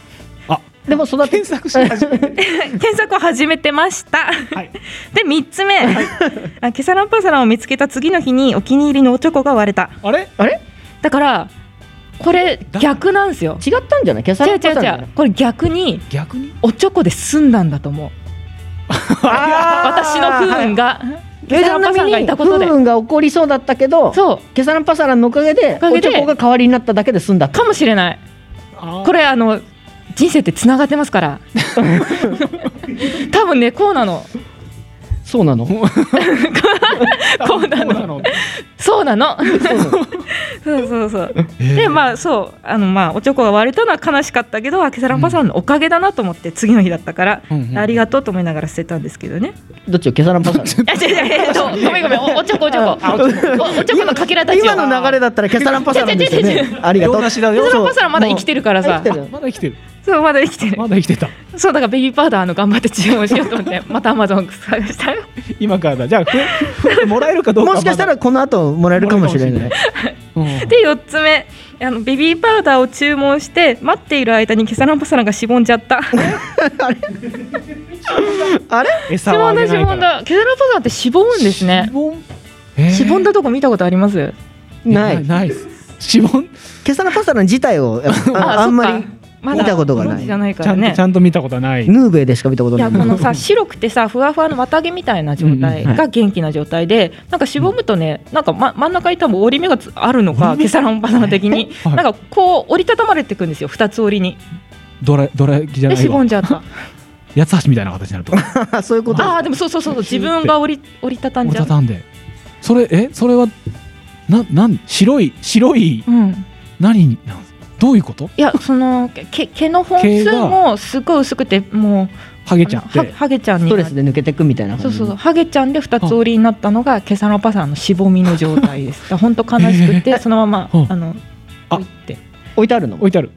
でも育て検索して初めて検索を始めてました、はい。で3つ目、あケサランパサランを見つけた次の日にお気に入りのおチョコが割れた。あれ？あれ？だからこれ逆なんですよ。違ったんじゃない？ケサ違う違うランパサラン違うこれ逆に逆に？おチョコで済んだんだと思う。私の不運がケサランパサランがいたことで。不運が起こりそうだったけどそう。ケサランパサランのおかげでおかげで。おチョコが代わりになっただけで済んだかもしれない。ここれあの人生ってつながってますから。多分ねこうなの。そうなの？こうなの。そうなの？そう そうそうでまあそう。あのまあおチョコが割れたのは悲しかったけどあケサランパサランのおかげだなと思って次の日だったから、うんうんありがとうと思いながら捨てたんですけどね。どっちよケサランパサランあ違う違うえっとごめんごめんおおチョコおチョコおおチョコのかけらたちを今の流れだったらケサランパサランですよね。ありがとう。洋梨だよ。ケサランパサランまだ生きてるからさ。まだ生きてるそうまだ生きてる。まだ生きてた。そうだからベビーパウダーの頑張って注文しようと思って またアマゾン探したよ。今からだ。じゃあふふもらえるかどうか もしかしたらこの後もらえるかもしれない。うん。で4つ目。あのベビーパウダーを注文して待っている間にケサランパサランがしぼんじゃった。あれ？し餌をぼんだしぼんだ。ケサランパサランってしぼむんですね。しぼん？えー？しぼんだとこ見たことあります？ない。ない。ですしぼん？ケサラパスタラ自体をああんまりまだ見たことがない。ないかちゃんとらねちゃんと見たことない。ヌーベイでしか見たこといない。やこのさ白くてさふわふわの綿毛みたいな状態が元気な状態でなんかしぼむとねなんか、ま、真ん中に多分折り目がつあるのかケサランパサラン的に はい。なんかこう折りたたまれていくんですよ二つ折りに。どらどら焼きじゃでしないわ。ぼんじゃった。八つ橋みたいな形になると。か そういうこと。ああでもそうそうそうそう自分が折り折りたたんじゃう、折りたたんで。それえそれはななん白い白いうん、何になんどういうこと？いやその毛毛の本数もすごい薄くてもハうゲちゃってあのハハゲちゃんスにトレスで抜けてくみたいなそうそうハゲちゃんで二つ折りになったのがケサランパサのしぼみの状態です。本当悲しくて そのままうん。あのあ。置いて。置いてあるの？置いてある。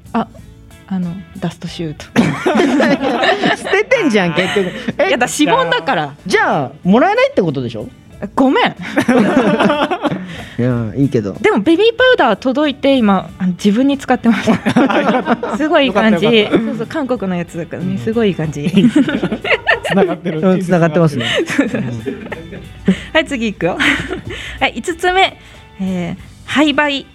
あのダストシュート。捨ててんじゃん結局。いえやだしぼんだから。じゃあもらえないってことでしょ？ごめん。いやいいけどでもベビーパウダー届いて今自分に使ってました。すごいいい感じ。そうそう韓国のやつだからねすごいいい感じ。つながってるうん繋がってますね はい次いくよ。はい五つ目、えー、廃売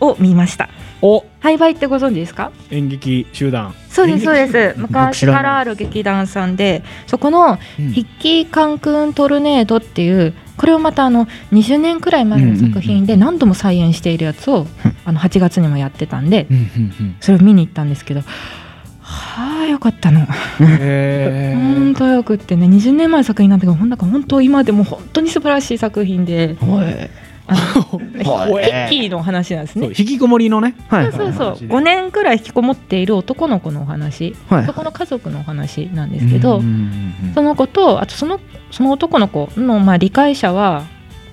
を見ました。お廃売ってご存知ですか？演劇集団そうですそうです。僕昔からある劇団さんでそこのうん「筆記カンクントルネード」っていうこれをまたあの20年くらい前の作品で何度も再演しているやつをあの8月にもやってたんでそれを見に行ったんですけどはあよかったの。本ー。当よくってね20年前の作品なんだけどほんなんか本当今でも本当に素晴らしい作品であのヒッキーの話なんですね。引きこもりのね。はい。そうそうそう。話で5年くらい引きこもっている男の子のお話。はい。そこの家族のお話なんですけど、うんうんうんその子とあとそのその男の子のまあ理解者は、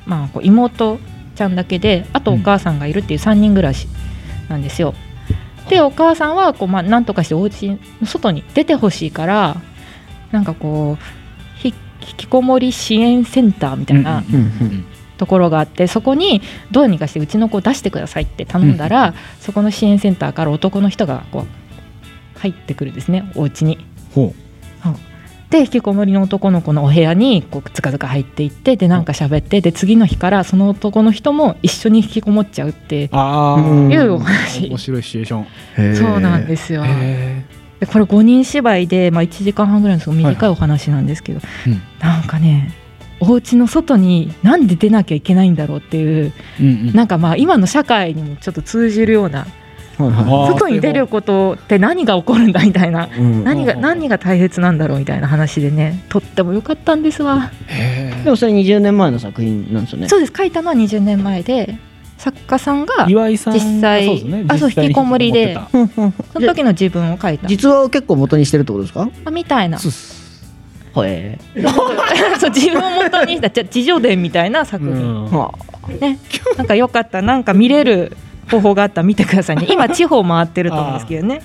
まあ、こう妹ちゃんだけであとお母さんがいるっていう3人暮らしなんですよ。でお母さんはこう、まあ、なんとかしてお家の外に出てほしいからなんかこうひ引きこもり支援センターみたいなうんうんうんところがあってそこにどうにかしてうちの子を出してくださいって頼んだら、そこの支援センターから男の人がこう入ってくるんですねお家に。ほで引きこもりの男の子のお部屋にこうつかずか入っていってでなんか喋ってで次の日からその男の人も一緒に引きこもっちゃうっていうお話。面白いシチュエーション。そうなんですよ。へでこれ5人芝居で、まあ、1時間半ぐらいのすごい短いお話なんですけど、うん。なんかねお家の外になんで出なきゃいけないんだろうっていうーうんうん。なんかまあ今の社会にもちょっと通じるようなはいはあー。外に出ることって何が起こるんだみたいないうん。何がうん。何が大切なんだろうみたいな話でねとっても良かったんですわ。でもそれ20年前の作品なんですよね。そうです書いたのは20年前で作家さんが岩井さん実際ねあそう引きこもりでその時の自分を書いた。実話を結構元にしてるってことですか？あみたいな。たそうっすへ そう自分を元にしたじゃ自助伝みたいな作品、うん。ね。なんかよかったなんか見れる方法があったら見てくださいね。今地方回ってると思うんですけどね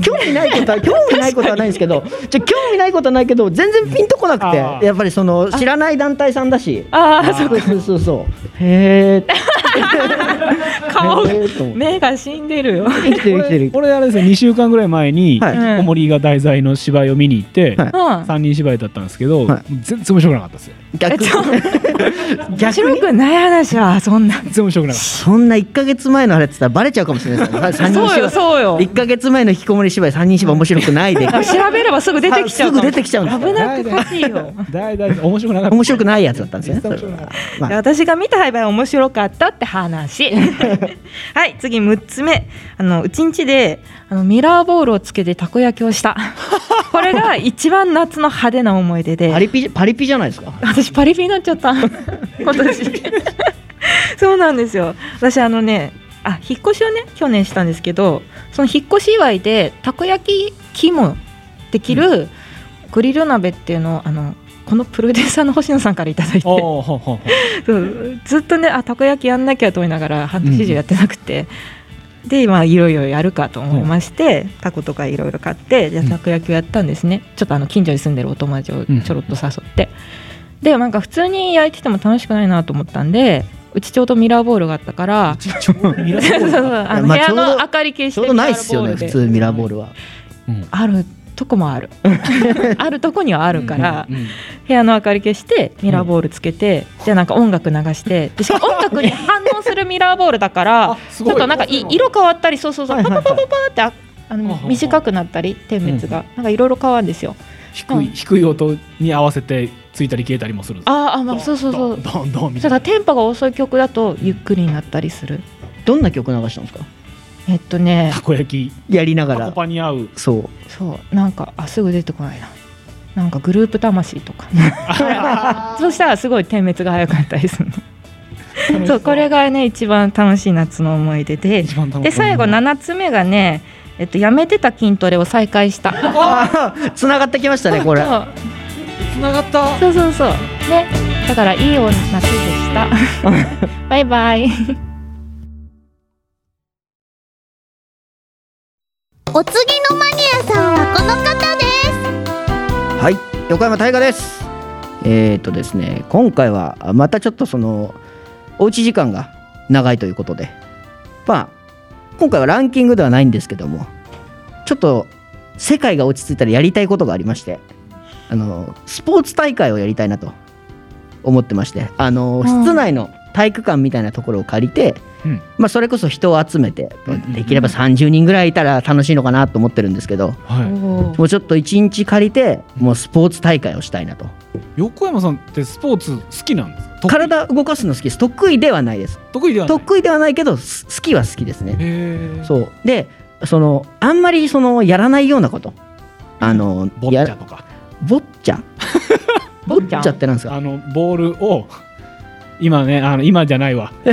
興味ないことは 興味ないことはないんですけどじゃあ興味ないことはないけど全然ピンとこなくてやっぱりその知らない団体さんだし。ああそうそうそうそうへえ顔目が死んでるよ。生きてる生きてる。これあれですね2週間ぐらい前にはい。引きこもりが題材の芝居を見に行ってはい。うん。3人芝居だったんですけどはい。全然面白くなかったですよ逆。逆 面白にくない話はそんな。全然面白くなかっそんな1か月前のあれって言ったらバレちゃうかもしれないですね三人そうよ芝 そうよ。居1か月前の引きこもり芝居3人芝居面白くないで。あ調べればすぐ出てきちゃう すぐ出てきちゃうんです危なくおかしいよ。た大体面白くなかった面白くないやつだったんですねまあ私が見た廃盤面白かったって話はい次6つ目あのうちんちであのミラーボールをつけてたこ焼きをしたこれが一番夏の派手な思い出で。パリピパリピじゃないですか。私パリピになっちゃった。今年。そうなんですよ。私あのねあ引っ越しをね去年したんですけどその引っ越し祝いでたこ焼き器もできるグリル鍋っていうのをあのこのプロデューサーの星野さんからいただいて。ずっとねあたこ焼きやんなきゃと思いながら半年以上やってなくて、でまあいろいろやるかと思いまして、タコとかいろいろ買ってじゃあたこ焼きをやったんですね、ちょっとあの近所に住んでるお友達をちょろっと誘って、でなんか普通に焼いてても楽しくないなと思ったんでうちちょうどミラーボールがあったから部屋の明かり消してちょうどないっすよね普通ミラーボールは。あるとこもある。あるとこにはあるから、うんうん部屋の明かり消してミラーボールつけて、じゃあなんか音楽流してでしかも 音楽に反応するミラーボールだからちょっとなんかい色変わったりそうそうそう、はいはいはい。パパパパパってああの短くなったり点滅が、なんかいろいろ変わるんですよ。低い低い音に合わせてついたり消えたりもするあーあまあそうそうそうどんどんどんみたいなだからテンポが遅い曲だとゆっくりになったりするどんな曲流したんですかえっとねたこ焼き。やりながら。パに合う。そう。そう。なんかあすぐ出てこないな。なんかグループ魂とか。そしたらすごい点滅が早くなったりするの。そう。これがね一番楽しい夏の思い出で。一番楽しいで最後7つ目がね、えっと、やめてた筋トレを再開した。つながってきましたねこれ。そう。繋がった。そうそうそう。ねだからいいお夏でした。バイバイお次のマニアさんはこの方です。はい横山大河です。えっ、とですね今回はまたちょっとそのおうち時間が長いということで。まあ今回はランキングではないんですけどもちょっと世界が落ち着いたらやりたいことがありましてあのスポーツ大会をやりたいなと思ってましてあのうん。室内の体育館みたいなところを借りて、うん。まあ、それこそ人を集めてできれば30人ぐらいいたら楽しいのかなと思ってるんですけどはい。もうちょっと1日借りてもうスポーツ大会をしたいなと。横山さんってスポーツ好きなんですか？体動かすの好きです。得意ではないです。得意ではない。得意ではないけどす好きは好きですね。そう。でそのあんまりそのやらないようなこと。あのボッチやャとか。ボッチャ？ボッチャってなんですか？あのボールを今ねあの今じゃないわ。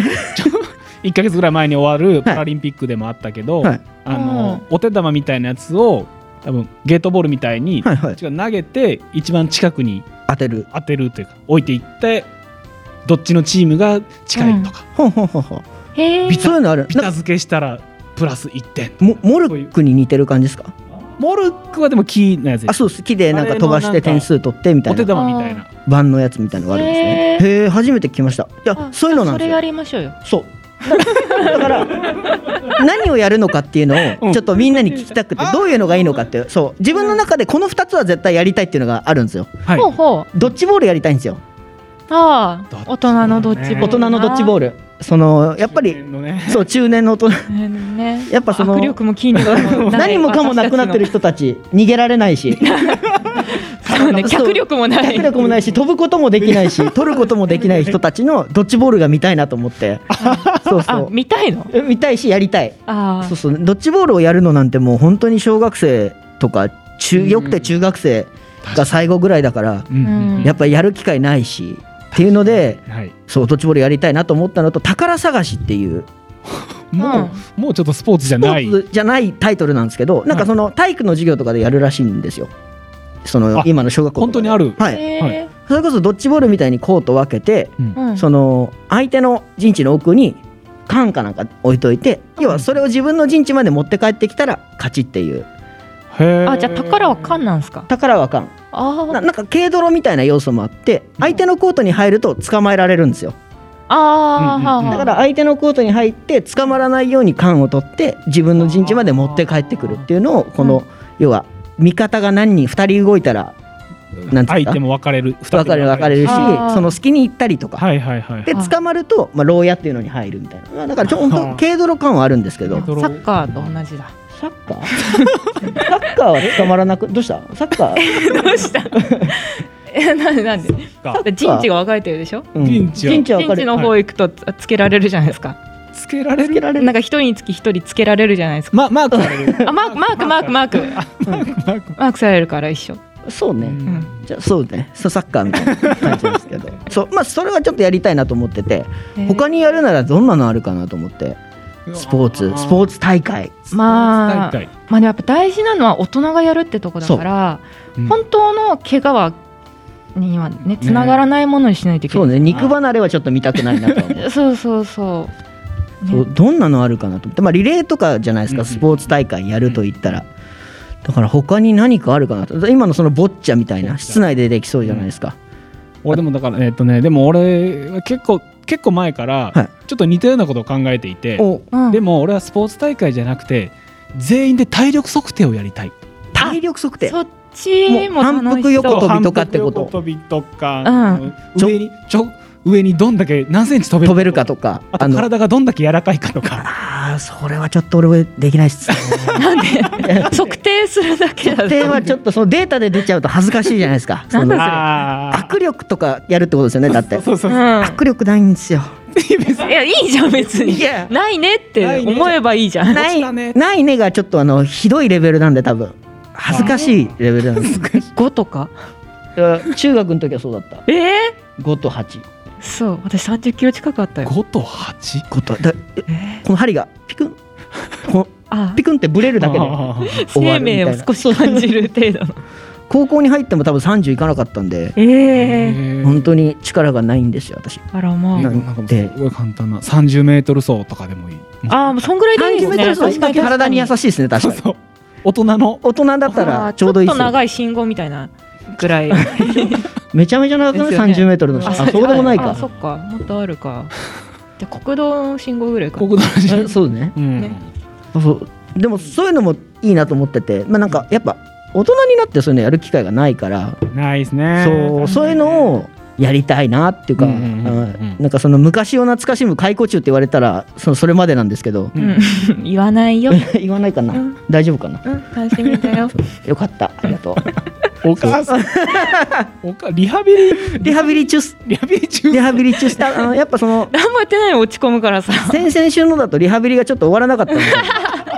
1か月ぐらい前に終わるパラリンピックでもあったけど、はい。あのお手玉みたいなやつを多分ゲートボールみたいに、はいはい。違う投げて一番近くに当てる。当てるというか置いていってどっちのチームが近いとか、ほん。ほんほんほんへえビタそういうのある。なビタ付けしたらプラス1点。モモルックに似てる感じですか？モルックはでもキーなやつですあそうです。木でなんか飛ばして点数取ってみたお手いな玉みたいな。盤のやつみたいなのがあるんですね。へへえ初めて聞きました。いやあそういうのなんそれやですよりましょうよ。そう。だから何をやるのかっていうのうん。をちょっとみんなに聞きたくてどういうのがいいのかってそう。自分の中でこの2つは絶対やりたいっていうのがあるんですよ。はい。ほうほう。ドッジボールやりたいんですよああ大人のドッジボール。大人のドッジボール。そのやっぱりのね。そう中年の大人。ねね。やっぱその握力も筋力も何もかもなくなってる人たち逃げられないし。そうね脚力もない。脚力もないし飛ぶこともできないし 取ることもできない人たちのドッジボールが見たいなと思って。そうそあう見たいの？え見たいしやりたい。あそうそう。ドッジボールをやるのなんてもう本当に小学生とか中よくて中学生が最後ぐらいだからやっぱりやる機会ないしっていうのではい。そうドッジボールやりたいなと思ったのと宝探しっていう。もう、もうちょっとスポーツじゃスポないーツじゃないタイトルなんですけどなんかその体育の授業とかでやるらしいんですよ。そのあ今の小学校本当にある、はい。へそれこそドッジボールみたいにコート分けてうん。その相手の陣地の奥に缶かなんか置いといて要はそれを自分の陣地まで持って帰ってきたら勝ちっていうあじゃあ宝は缶なんですか？宝は缶。あー。ななんか軽泥みたいな要素もあって相手のコートに入ると捕まえられるんですよ。あー、うんだから相手のコートに入って捕まらないように缶を取って自分の陣地まで持って帰ってくるっていうのをこの要は味方が何人2人動いたらなん相手も分かれる分かれる分かれるしその隙に行ったりとか。はいはいはいで捕まると、まあ、牢屋っていうのに入るみたいな。だからちょ本当軽泥感はあるんですけど。サッカーと同じだサッカー？サッカーは捕まらなくどうした？サッカー、どうした？えなんで？なんでか陣地が分かれてるでしょ？うん。陣陣地の方行くとつつけられるじゃないですか。つけられる？つけられる。なんか一人につき一人つけられるじゃないですか。まマークされる。あマークマークマークマークマーク。マークされるから一緒。そうね、うん。じゃあそうね。そうサッカーみたいな感じですけど。そうまあそれはちょっとやりたいなと思ってて。他にやるならどんなのあるかなと思ってスポーツスポーツ大会。まあまあやっぱ大事なのは大人がやるってとこだから、う。ん。本当の怪我はにはね。つながらないものにしないといけない、そうね。肉離れはちょっと見たくないなとは思う。そうそうそう。そうどんなのあるかなと思って、まあ、リレーとかじゃないですか、うんスポーツ大会やると言ったら、だから他に何かあるかなと。今のそのボッチャみたいな室内でできそうじゃないですか、俺でもだからえっ、とねでも俺は結構結構前からはいちょっと似たようなことを考えていて、お。うん。でも俺はスポーツ大会じゃなくて全員で体力測定をやりたい。体力測定。そっちも楽しもう反復横跳びとかってこと。反復横跳びとか、うん。上にちょ上にどんだけ何センチ飛べる飛べるかとか。あと体がどんだけ柔らかいかとか。それはちょっと俺できないっす。ねなんで？測定するだけだと。測定はちょっとそのデータで出ちゃうと恥ずかしいじゃないですか。なんだあー握力とかやるってことですよねだって。そうそうそう。うん。握力ないんですよいやいいじゃん別に。ないねって思えばいいじゃん。ない。ね。ないねがちょっとあのひどいレベルなんで多分。恥ずかしいレベルなんで。す5とか？中学の時はそうだった。えー、5と8そう。私30キロ近くあったよ。5と 8? 5とだえこの針がピクン。このあ。ピクンってブレるだけで生命を少し感じる程度の高校に入っても多分30いかなかったんでえー。本当に力がないんですよ私。あらまななんかすごい簡単な30メートル走とかでもいい。ああもうそんぐらいでいいです30メねートル走体に優しいですね確かに。そうそう。大人の？大人だったあらーちょうどいいですよ。ちょっと長い信号みたいなぐらい。めちゃめちゃ長くない？ね。30メートルのあそうでもないか。あそっか。もっとあるか。じゃあ国道の信号ぐらいか。国道のあ そうね。うん。ねそう。でもそういうのもいいなと思ってて。まあなんかやっぱ大人になってそういうのやる機会がないから。ないですね。そうそういうのをやりたいなっていうか、うんうんうんうん。はいなんかその昔を懐かしむ解雇中って言われたらそのそれまでなんですけど。ううん。ん 言わないよ。言わないかな、うん。大丈夫かな。うん。楽しみだよ。よかった。ありがとう。お母さん。おかリハビリ？リハビリ中す。リハビリ中？リハビリ中したあのやっぱその何もやってないの落ち込むからさ。先々週のだとリハビリがちょっと終わらなかったんで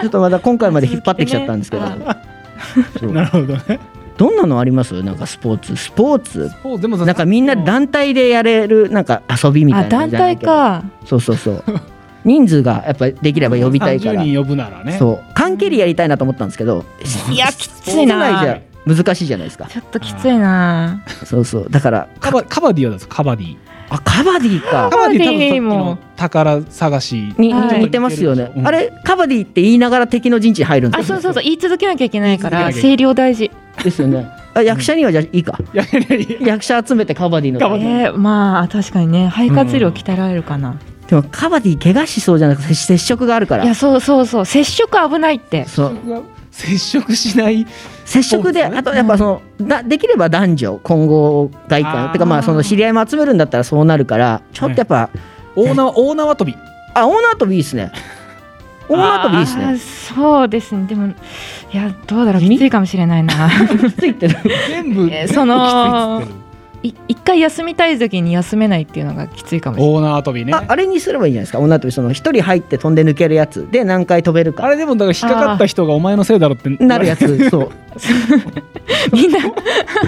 ちょっとまだ今回まで引っ張ってきちゃったんですけど、なるほどね。どんなのあります？なんかスポーツ。スポーツ。でもさなんかみんな団体でやれるなんか遊びみたいなあ団体か。そうそうそう。人数がやっぱできれば呼びたいから。30人呼ぶならね。そう。缶蹴りやりたいなと思ったんですけどいやきついな。ゃ難しいじゃないですか。ちょっときついな。そうそう。だからカバカバディはですカバディあカバディか。カバディ多分さっきの宝探し。にはい。似てますよね、うん。あれカバディって言いながら敵の陣地に入るんですよ。あそうそうそう。言い続けなきゃいけないから声量大事。ですよね。あ役者にはじゃあいいか。役者集めてカバディの。えー、まあ確かにね。肺活量鍛えられるかな、でもカバディ怪我しそうじゃなくて接触があるから。いやそうそうそう。接触危ないって。そう。接触しない接触であとやっぱその、だできれば男女混合外あー。観てかまあその知り合いも集めるんだったらそうなるからちょっとやっぱ、大縄大縄跳び。あ大縄跳びいいですね。大縄跳びいいですね。そうですね。でもいやどうだろう。きついかもしれないな。ついてる全部えー全部その一回休みたい時に休めないっていうのがきついかもしれない。大縄跳びね。ああれにすればいいじゃないですか？大縄跳びその一人入って飛んで抜けるやつで何回飛べるか。あれでもだから引っかかった人がお前のせいだろってなるやつ そう。みんな。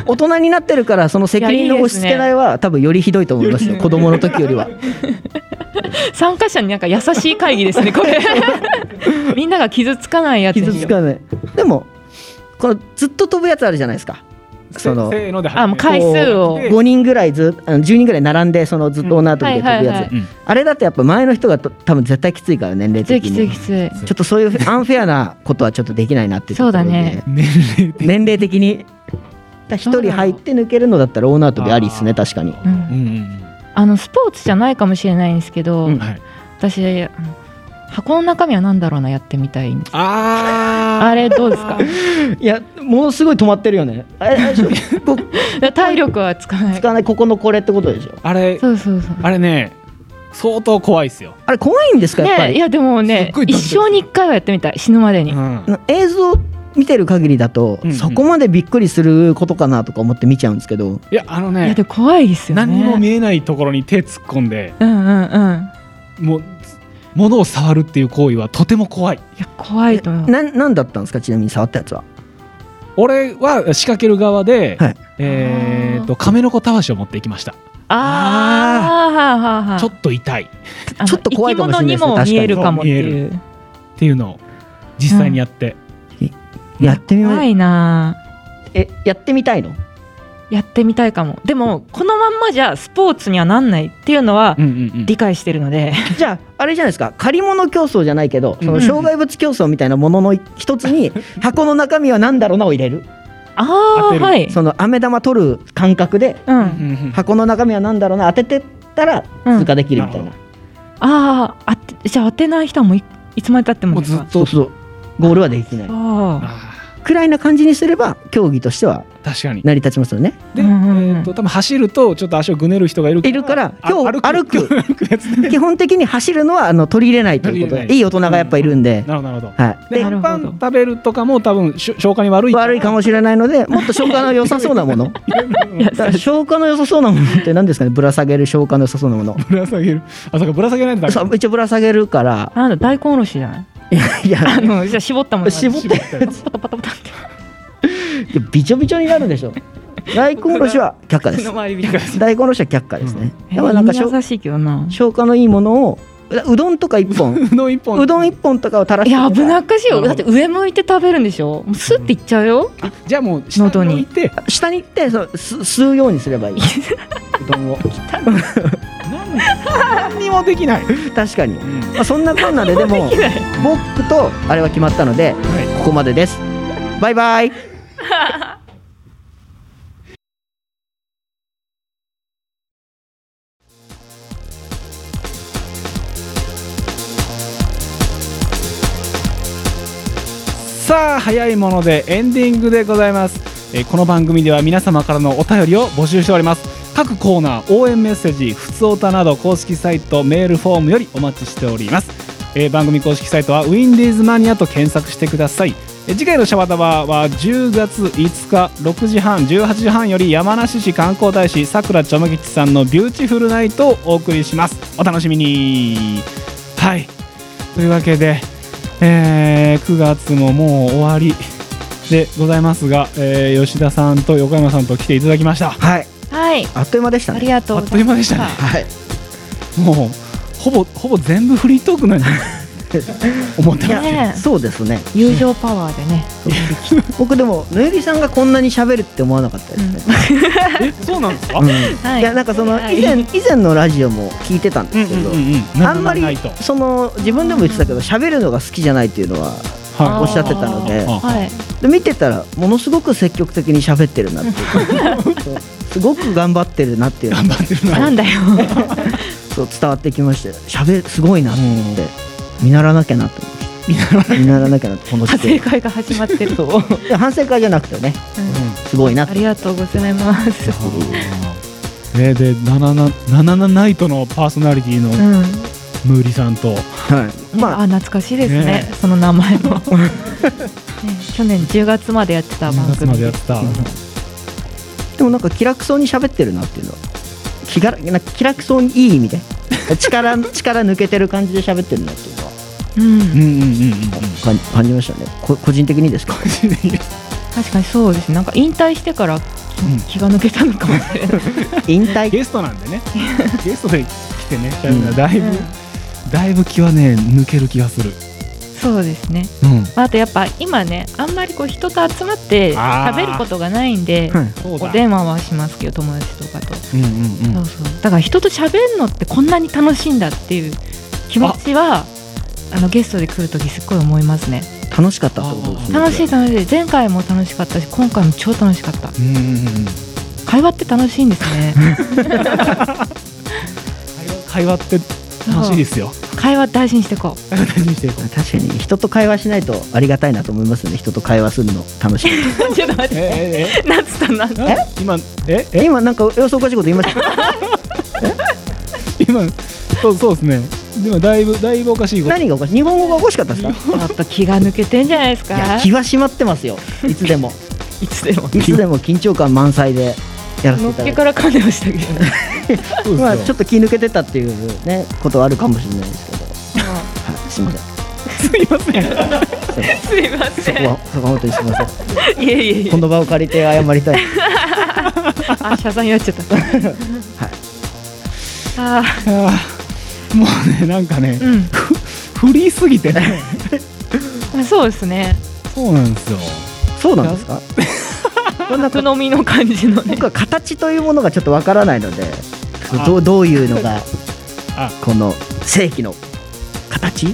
大人になってるからその責任の押し付けないは多分よりひどいと思いますよ。子供の時よりは。参加者になんか優しい会議ですねこれ。みんなが傷つかないやつに。傷つかない。でもこのずっと飛ぶやつあるじゃないですかそのせーのであもう回数を。5人ぐらいずあの10人ぐらい並んでそのずっと大縄跳びで飛ぶやつ、うんはいはいはいうん。あれだとやっぱ前の人がと多分絶対きついから年齢きつい的にきついきつい。ちょっとそういうアンフェアなことはちょっとできないなってそうだね。年齢的に。だ一人入って抜けるのだったら大縄跳びありっすね確かに。うん。うんうんあのスポーツじゃないかもしれないんですけど、私あの箱の中身は何だろうなやってみたい。んですああれどうですか？いやものすごい止まってるよね。体力は使わない。使わない。ここのこれってことでしょ？あれそうそうそう。あれね相当怖いっすよ。あれ怖いんですかやっぱり、ねいやでもね一生に一回はやってみたい死ぬまでに、うん。な映像見てる限りだと、うん。うんそこまでびっくりすることかなとか思って見ちゃうんですけど。いやあのいやねでも怖いですよね。何にも見えないところに手突っ込んでうんうんうん。もう物を触るっていう行為はとても怖い。いや怖いと思うななんだったんですか？ちなみに触ったやつは。俺は仕掛ける側で、はい。えー、と亀の子たわしを持っていきました。ああはあはあちょっと痛い。ちょっと怖いかもしれないですね生き物にも見えるかもって確いう。ていうのを実際にやって、やってみま怖いな。えやってみたいの？やってみたいかも。でもこのまんまじゃスポーツにはなんないっていうのはうんうんうん。理解してるので、じゃああれじゃないですか。借り物競争じゃないけどその障害物競争みたいなものの一つに 箱の中身は何だろうなを入れる。ああはい、その飴玉取る感覚でうん、あうんうん。箱の中身は何だろうな当ててったら通過できるみたいな、あーあてじゃあ当てない人はもういいつまでたってもですか。もうずっと。そうそうゴールはできない。ああくらいな感じにすれば競技としてはー確かに。成り立ちますよね。で、うんうんうん。えー、と多分走るとちょっと足をぐねる人がいるからいるからあ今日歩く 基本的に走るのはあの取り入れないということでい。い大人がやっぱいるんで、なるほどなるほど。はい、でなるほど。パン食べるとかも多分消化に悪い悪いかもしれないのでもっと消化の良さそうなもの。消化の良さそうなものって何ですかね？ぶら下げる消化の良さそうなもの。ぶら下げる。あそうかぶら下げないんだそう一応ぶら下げるから。なんだ大根おろしじゃない？いやいや。あのじゃあ絞ったもの。絞ってパタパタパタってびちょびちょになるでしょ。大根おろしは却下です。大根おろしは却下ですね、えやっぱなんか消化のいいものをううどんとか一本。うどん一本。うどん一本とかを垂らいしてや危なっかしいよ。だって上向いて食べるんでしょ。もうスッていっちゃうよ。じゃあもう下に置いて。下に行ってそうす吸うようにすればいい。うどんを。何何にもできない、確かに、うん。まあ、そんなこんなででも僕とあれは決まったのでここまでです。バイバイ さあ早いものでエンディングでございます、えーこの番組では皆様からのお便りを募集しております。各コーナー応援メッセージふつおたなど公式サイトメールフォームよりお待ちしております、えー番組公式サイトはウィンディーズマニアと検索してください。次回のシャワダバは10月5日6時半18時半より山梨市観光大使さくらちょめきちさんのビューティフルナイトをお送りします。お楽しみに。はい。というわけでえー9月ももう終わりでございますが、えー吉田さんと横山さんと来ていただきました。はい。はい。あっという間でしたね。ありがとうあっという間でしたね。はい。もうほぼほぼ全部フリートークなんじゃない 思ってますねそうですね。友情パワーでね。僕でもぬゆりさんがこんなに喋るって思わなかったですね、えそうなんですか、うん。はい。いやなんかそのはい。以前以前のラジオも聞いてたんですけど、うんあんまりないと。その自分でも言ってたけど喋るのが好きじゃないっていうのははおっしゃってたのであはい。で見てたらものすごく積極的に喋ってるなってい う。すごく頑張ってるなっていうのが頑張ってるな。なんだよ。そう伝わってきまして喋るすごいなって。思って見習わなきゃなと。思って見習わなきゃなってこの反省会が始まってると。反省会じゃなくてねすごいなありがとうございます。えーでナナナナナナナイトのパーソナリティのうん。ムーリさんと、はい。まあ。あ懐かしいですねね。その名前も、ね、去年10月までやってた番10月ま組でやってた、でもなんか気楽そうに喋ってるなっていうの。は気が気楽そうにいい意味で。力力抜けてる感じで喋ってるなっていう感感じましたね。こ個人的にですか？確かにそうですね。なんか引退してから気が抜けたのかもしれない、引退？ゲストなんでね。ゲストで来てね、うん。だいぶ、だいぶ気はね抜ける気がする、そうですね。うん、あとやっぱ今ねあんまりこう人と集まって食べることがないんではい。お電話はしますけど友達とかと、うんうんうん。そうそう。だから人と喋るのってこんなに楽しいんだっていう気持ちはあのゲストで来るときすっごい思いますね。楽しかったってことですね。楽しい楽しい。前回も楽しかったし今回も超楽しかった。うんうんうん会話って楽しいんですね。会話って楽しいですよ。会話大事にしていこう。大事にしていこう。確かに。人と会話しないとありがたいなと思いますよね。人と会話するの楽しい ちょっと待って。えなつたなえええ？今え？え？今なんか様子おかしいこと言いました？今そうそうですね。でもだいぶだいぶおかしいこと。何がおかしい？日本語がおかしかったですか？ちょっと気が抜けてんじゃないですいやか気は締まってますよ。いつでも。いつでも。いつでも。緊張感満載でやらせていただいて。から金をしたけどまあちょっと気抜けてたっていうねことはあるかもしれないですけど、はい、すみません。すいません。すいませそこはそこは本当にすみません。んいえいえいえ。この場を借りて謝りたい。あ謝罪やっちゃった。はい。ああーもうねなんかねーうん。フリーすぎてね。あ そうですね。そうなんですよ。そうなんですか？こんな好みの感じのね。僕は形というものがちょっとわからないのであ。どうどういうのがあ。この正規の形？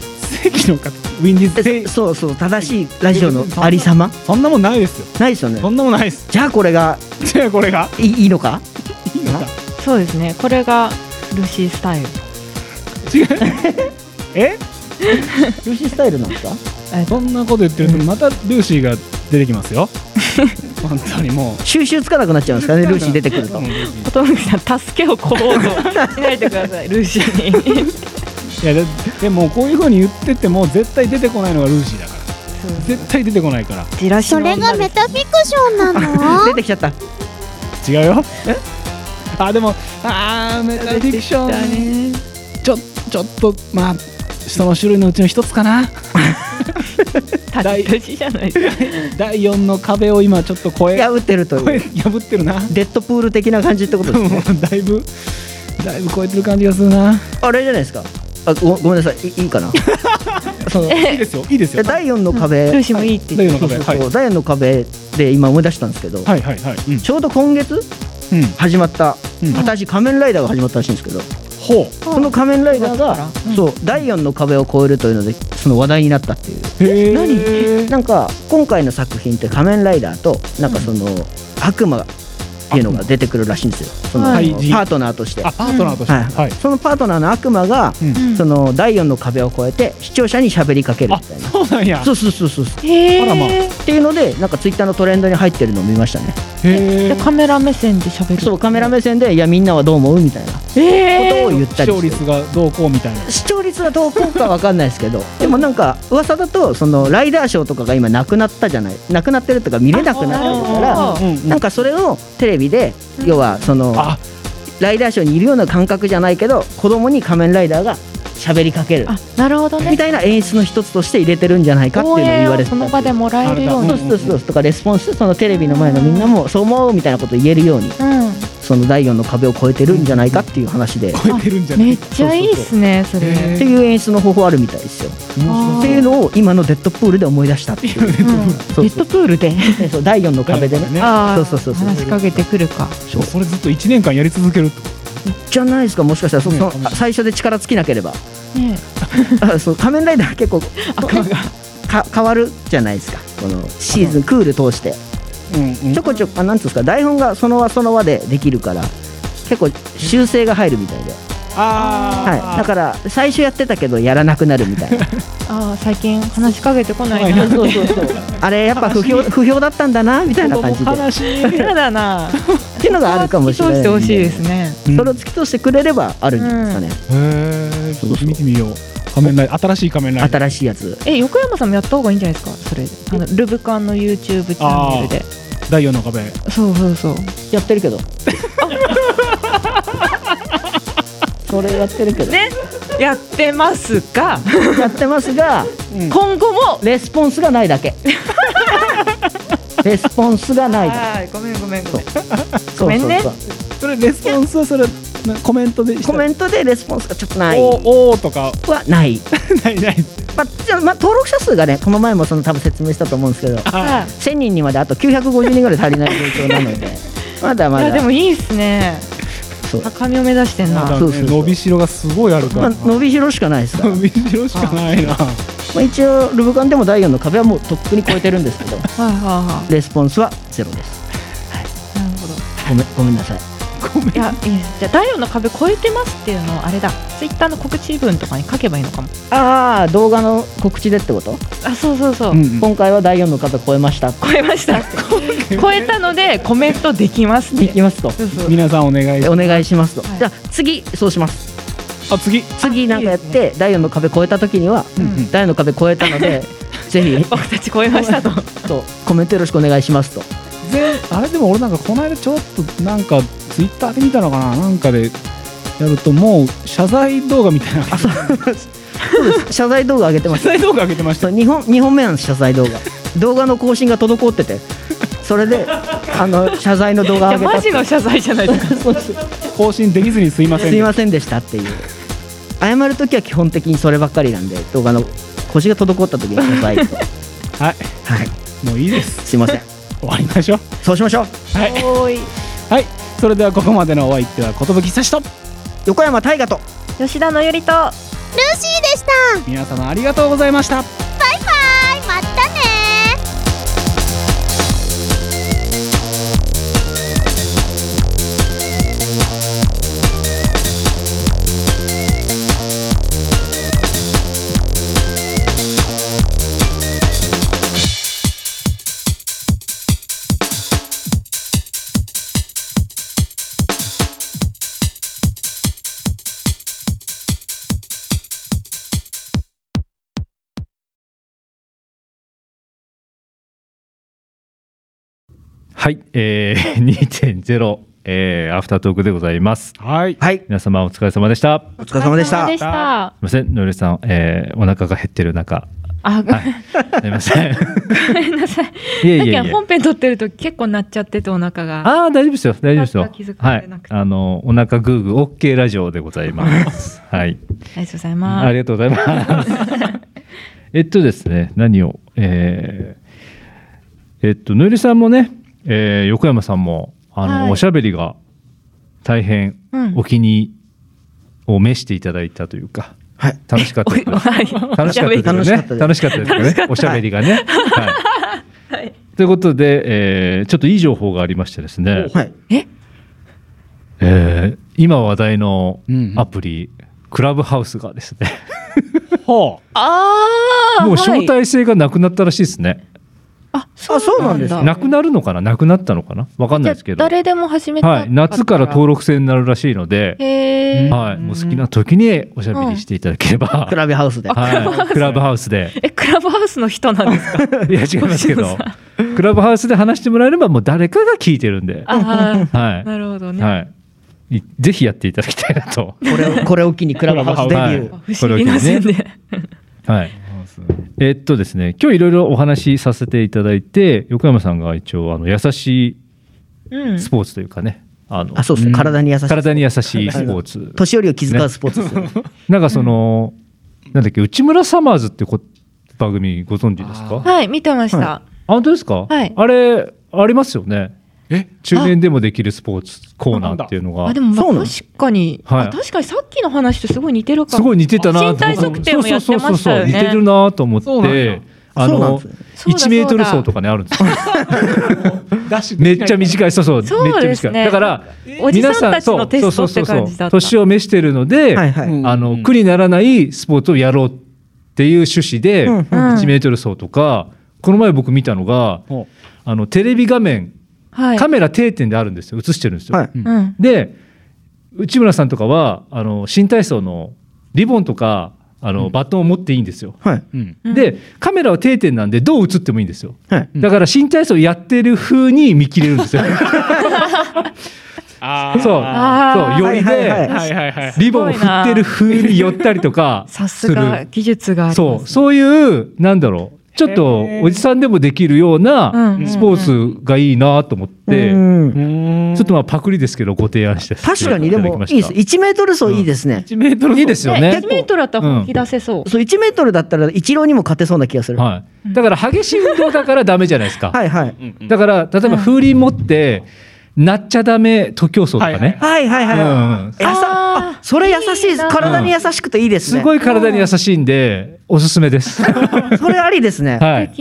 正規の方ウィンディーズえそうそう正しいラジオのありさま？そんなもんないですよ。ないですよね。そんなもんないです。じゃあこれがじゃあこれが？いいいいのか？いいのか。そうですね。これがルーシースタイル違 うえ？ルーシースタイルなんですか？そんなこと言ってるとまたルーシーが出てきますよ。本当にもう。収集つかなくなっちゃうんですかねルーシー出てくるとう。んルーシー音貫さん助けをこうとしないでくださいルーシー。に いやででもこういうふうに言ってても絶対出てこないのがルーシーだから。絶対出てこないから。じらしそれがメタフィクションなの？出てきちゃった。違うよ。あでもあーメタフィクションちょっとまあ人の種類のうちの一つかな。タジタジじゃないですか。第4の壁を今ちょっと超え破ってるという。破ってるな。デッドプール的な感じってことですね。だいぶだいぶ超えてる感じがするな。あれじゃないですか。あごごめんなさい。いいいかな？そのいいですよいいですよ。で第4の壁、ルーシーもいいって第言って。4の壁はい。そう第4の壁で今思い出したんですけど、はいはいはい。うん。ちょうど今月うん。始まった、うん。私仮面ライダーが始まったらしいんですけどほその仮面ライダーが、うん。そう第4の壁を越えるというのでその話題になったっていう。うへえなんか今回の作品って仮面ライダーとなんかその、悪魔っていうのが出てくるらしいんですよその、はい。パートナーとして、あパートナーとして。はい。はい。そのパートナーの悪魔が、うん。その第4の壁を越えて視聴者に喋りかけるあみたいな。そうなんや。そうそうそうそう。あらまあ。えていうのでなんかツイッターのトレンドに入ってるのを見ましたね。へえでカメラ目線で喋る。そうカメラ目線で「いやみんなはどう思う?」みたいなことえを言った視聴りして。率がどうこうみたいな。視聴率はどうこうかわかんないですけどでもなんか噂だとそのライダーショーとかが今なくなったじゃない。なくなってるとか見れなくなってるからなんかそれをテレビで要はそのあライダーショーにいるような感覚じゃないけど子供に仮面ライダーが喋りかける。あなるほどね。みたいな演出の一つとして入れてるんじゃないかっていうのを言われてたその場でもらえるように。そうそうそう。とかレスポンスそのテレビの前のみんなもそう思うみたいなことを言えるようにうん。その第4の壁を越えてるんじゃないかっていう話で、っ超えてるんじゃない？めっちゃい？い？っすねそれへーていう演出の方法あるみたいですよ。っていうのを今のデッドプールで思い出したっていう。うんそうそうデッドプールで？ねそう第4の壁でね。ねあーそうそうそうそう。話しかけてくるか。そうそれずっと1年間やり続けるってこじゃないですかもしかしたら。その最初で力尽きなければ。ね。あそう仮面ライダー結構悪魔がか変わるじゃないですか。このシーズンクール通して。とうんうん。ちょこちょこあなんつうんですか台本がその輪その輪でできるから結構修正が入るみたいで、はい、だから最初やってたけどやらなくなるみたいな。あー最近話しかけてこないな。はい。そうそうそう。あれやっぱ不評不評だったんだなみたいな感じで。っ悲しい。嫌だなていうのがあるかもしれない。通してほしい。ですねうん。それを突き通してくれればあるんじゃないですかね、へえちょっと見てみよう。仮面ライダー新しい仮面ライダー。新しいやつ。え横山さんもやった方がいいんじゃないですか？それ。あのルブカンの YouTube チャンネルで。第4の壁。そうそうそう。やってるけどそれやってるけど、ね。やってますが。やってますが今後もレスポンスがないだけ。レスポンスがないだはいごめんごめんごめん。ごめんね。そうそれレスポンスはそれなコメントでコメントでレスポンスがちょっとない。おおーとか？はない、ないない。まあじゃあまあ、登録者数がねこの前もその多分説明したと思うんですけどは1000人にまであと950人ぐらい足りない状況なので。まだまだ。やでもいいっすね高みを目指してんな。まだそうそうそう。ね伸びしろがすごいあるから。まあ、伸びしろしかないです伸びしろしかないな。まあ、一応ルブカンでも第4の壁はもうとっくに超えてるんですけど。はいはいはレスポンスはゼロです。い。なるほど。ごめんごめんなさいいやいいですじゃあ第4の壁越えてますっていうのをあれだ。ツイッターの告知文とかに書けばいいのかも。ああ動画の告知でってこと、あそうそうそう、うんうん。今回は第4の壁超えました。超えました。超えたのでコメントできますって。いきますと。そうそう。皆さんお願いしお願いしますと、はい。じゃあ次そうします。あ次。次なんかやっいいて第4の壁超えた時には、ん第4の壁超えたので ぜひ。僕たち超えましたと。とコメントよろしくお願いしますと。全あれでも俺なんかこの間ちょっとなんかツイッターで見たのかな？なんかでやるともう謝罪動画みたいな謝謝罪動画上げてます。罪動画上げてました。そう2本二本目なんです謝罪動画。動画の更新が滞ってて。それであの謝罪の動画上げたマジの謝罪じゃないですか。そうそう更新できずにすいませんすいませんでしたっていう。謝るときは基本的にそればっかりなんで動画の腰が滞った時に謝罪と。はい。はい。もういいです。すいません。終わりましょう。そうしましょう。はい。はいそれではここまでのお相手は寿久志と横山大河と吉田のゆりとルーシーでした。皆様ありがとうございました。バイバイはい、えー、2.0、えー、アフタートークでございます。はいはい皆様お疲れ様でした。お疲れ様でしたすみません、のりさん、えー、お腹が減ってる中、あ、ごはい、すみません。ごめんなさい いえいえいえ。さっき本編撮ってると結構なっちゃっててお腹がああ、大丈夫ですよ、大丈夫ですよはいあの、お腹グーグー、オッケーラジオでございます。はい。ありがとうございますありがとうございます。えっとですね、何を、えー、えっと、のりさんもね、えー、横山さんも、あの、はい。おしゃべりが大変うん。お気にを召していただいたというか、はい。楽しかったですね。はい。楽しかったですね。楽しかったですよね。おしゃべりがね。はい。はい。ということで、えーちょっといい情報がありましてですね、はい。え？ー今話題のうんアプリ、クラブハウスがですね、ほああもう招待制がなくなったらしいですね。ああそうなんですだなくなるのかな？なくなったのかな？わかんないですけど。誰でも始めたはい、夏から登録制になるらしいので、はい、もう好きな時におしゃべりしていただければ、クラブハウスで。はい、クラブハウスで。えクラブハウスの人なんですか？いや、違いますけど、クラブハウスで話してもらえれば、もう誰かが聞いてるんで、あはあなるほどい、ね、はい、いぜひやっていただきたいなと。これをこれを機にクラブハウスデビュー、はい。不思議な線で、はい。えっとですね、今日いろいろお話しさせていただいて、横山さんが一応あの優しうん。いスポーツというかね、あのあそうですね体に優しい体に優しいスポーツ。年寄りを気遣うスポーツですよね。なんかその、なんだっけ、内村サマーズってこ番組ご存知ですか？あはい見てました、本当ですか？はい。あれありますよね。え中年でもできるスポーツコーナーっていうのが。あでもまあそうなの？確かに、はい。あ確かにさっきの話とすごい似てるかもすごい似てたなと身体測定もやってましたよね。そうそうそうそう。似てるなと思ってや。あのそうなんです。ねそうだ。1メートル走とかねあるんですよ。めっちゃ短い、そうそう、そうめっちゃですね短い。だから、おじさんたちのテストって感じだった年を召してるので、はいはい、うん。あの苦にならないスポーツをやろうっていう趣旨で、うんうん。1メートル走とか、この前僕見たのが、ほあのテレビ画面、はい。カメラ定点であるんですよ、映してるんですよ。はい。うん。で、内村さんとかは、あの新体操のリボンとか、あのバトンを持っていいんですよ。はい。うん。うんで、カメラは定点なんで、どう映ってもいいんですよ。はい。だから新体操やってる風に見切れるんですよ。あそう。そう、よりで、リボンを振ってる風に寄ったりとかさする。すが技術がありそう、そういう、なんだろう、ちょっとおじさんでもできるよううん。なスポーツがいいなと思って、うん。ちょっとまあパクリですけど、ご提案して確かにでもいいです。い1メートル走いいですね、1メートルいいですよね。ね。1メートルだったら本気出せそう、そう1メートルだったら一郎にも勝てそうな気がする、はい。だから激しい運動だからダメじゃないですか。はいはい。だから、例えば風鈴持って、なっちゃダメ徒競走とかね。はいはい。はい、うんやさそれ優しいいいな。体に優しくていいですね、すごい体に優しいんで、おすすめです。それありですね、はい。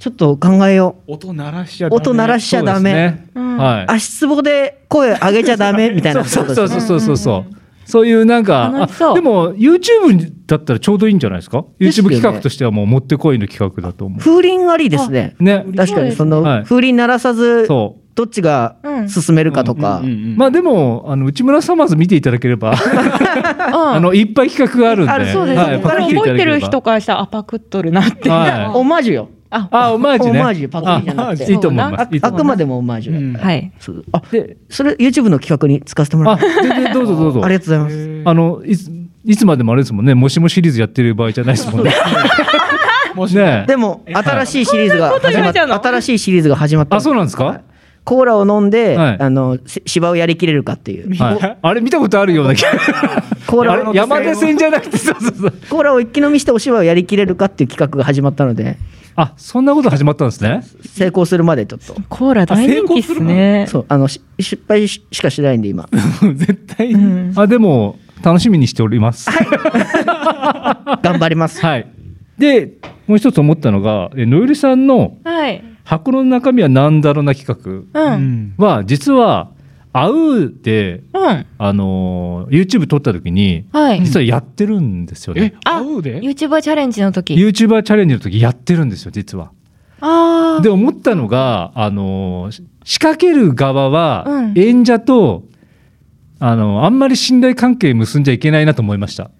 ちょっと考えよう。音鳴らしちゃダメ。音鳴らしちゃダメ、はい。足つぼで声上げちゃダメみたいなそうそうそうそうそうそう。そう。いうなんか、でも YouTube だったらちょうどいいんじゃないですか ?YouTube ね。企画としてはもうもってこいの企画だと思風鈴ありですね。う。ね。確かにそのはい。風鈴鳴らさずそどっちが進めるかとか。まあでも、あの、内村サマーズ見ていただければ、あ あの、いっぱい企画があるんで。あるそうですね、はい、これ覚えてる人からしたらあパクっとるなって、はオマージュよ。あ。あ、オマージュね。オマージュパクリじゃなくて。あいいと思います。あ。あくまでもオマージュ、うん。はい。あで、それ YouTube の企画に使わせてもらあ、う全然どうぞどうぞ。ありがとうございます。あの、いつ、いつまでもあれですもんね、もしもシリーズやってる場合じゃないですもんね。もしね。でも新しいシリーズが新しいシリーズが始まった。あ、そうなんですか？コーラを飲んで、はい。あのせ芝をやりきれるかっていう。はい。あれ見たことあるような気が。コーラを山手線じゃなくて、そうそうそう。コーラを一気飲みしてお芝をやりきれるかっていう企画が始まったので。あそんなこと始まったんですね。成功するまでちょっと。コーラ大人気っすね。そうあのし失敗ししかしないんで今。絶対、うん。あでも楽しみにしております。頑張ります。はい。でもう一つ思ったのがえのゆりさんのはい。箱の中身は何だろうな企画？は実はあうでうん。あのー YouTube 撮った時にはい。実はやってるんですよえね、あ合うで？YouTuber チャレンジの時。YouTuber チャレンジの時やってるんですよ実はああ。で思ったのがあのー仕掛ける側はうん演者と、あのあんまり信頼関係結んじゃいけないなと思いました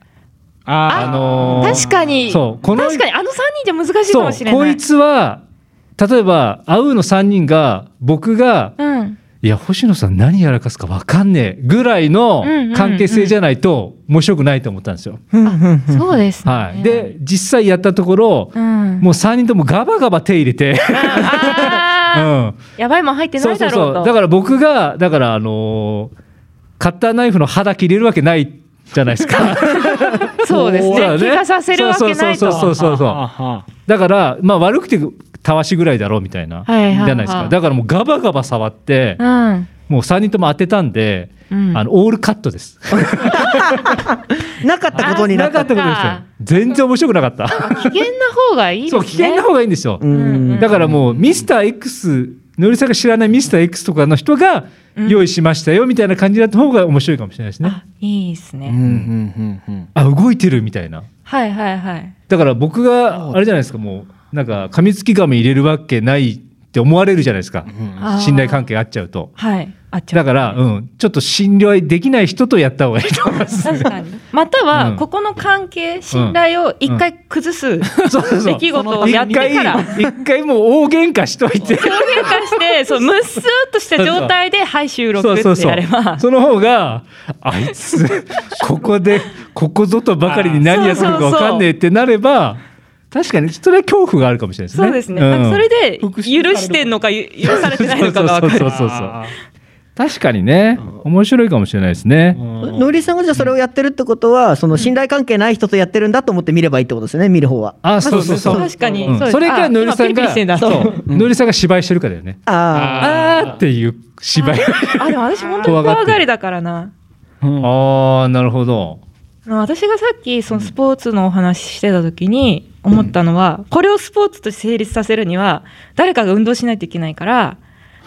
ああのー確かに。そうこの確かにあの三人じゃ難しいかもしれない。こいつは例えば会うの3人が僕がうん。いや星野さん何やらかすか分かんねえぐらいの関係性じゃないと面白くないと思ったんですよ。そうですね。はい、で実際やったところ、うん。もう3人ともガバガバ手入れて、あ うあ。やばいもん入ってないだろうと。だから僕がだからあのーカッターナイフの刃だけ入れるわけないじゃないですか。そうですね。そうだ気がさせるわけないと。そうそうそうだからまあ悪くてたわしぐらいだろうみたいな、はいはいはいじゃないですかだからもうガバガバ触って、うん。もう3人とも当てたんで、うんあのオールカットです。なかったことになったなかったことですよ。全然面白くなかった。危険な方がいいですね。そう危険な方がいいんですよ。うんだからもうミスター X のりさんが知らないミスター X とかの人が用意しましたよみたいな感じだった方が面白いかもしれないですね。あいいですね。うんうんうんうんあ動いてるみたいな。はいはいはい。だから僕があれじゃないですかもうなんか噛みつき亀入れるわけないって思われるじゃないですか。あー信頼関係あっちゃうと。はい。あっちゃうだから、うん、ちょっと信頼できない人とやった方がいいと思います。確かに。または、うんここの関係、信頼を一回崩す 出来事をやってから、一回もう大喧嘩しといて。表現化して、そう、むっすーっとした状態で、はい、収録ってやれば。その方があいつ ここでここぞとばかりに何やってるか分かんねえってなれば確かにそれは恐怖があるかもしれないですね。そうですね。それで、許してんのか、ゆ許されてないのかが分かる。そうそうそうそう確かにね。面白いかもしれないですね。のりさんがじゃあそれをやってるってことはその信頼関係ない人とやってるんだと思って見ればいいってことですよね見る方は。あそうそうそう。確かに。うん。それかのりさんがそう。のりさんが芝居してるかだよね。ああーっていう芝居。あ、でも私本当に怖がりだからな。ああなるほど。私がさっきそのスポーツのお話ししてた時に思ったのは、これをスポーツとして成立させるには誰かが運動しないといけないから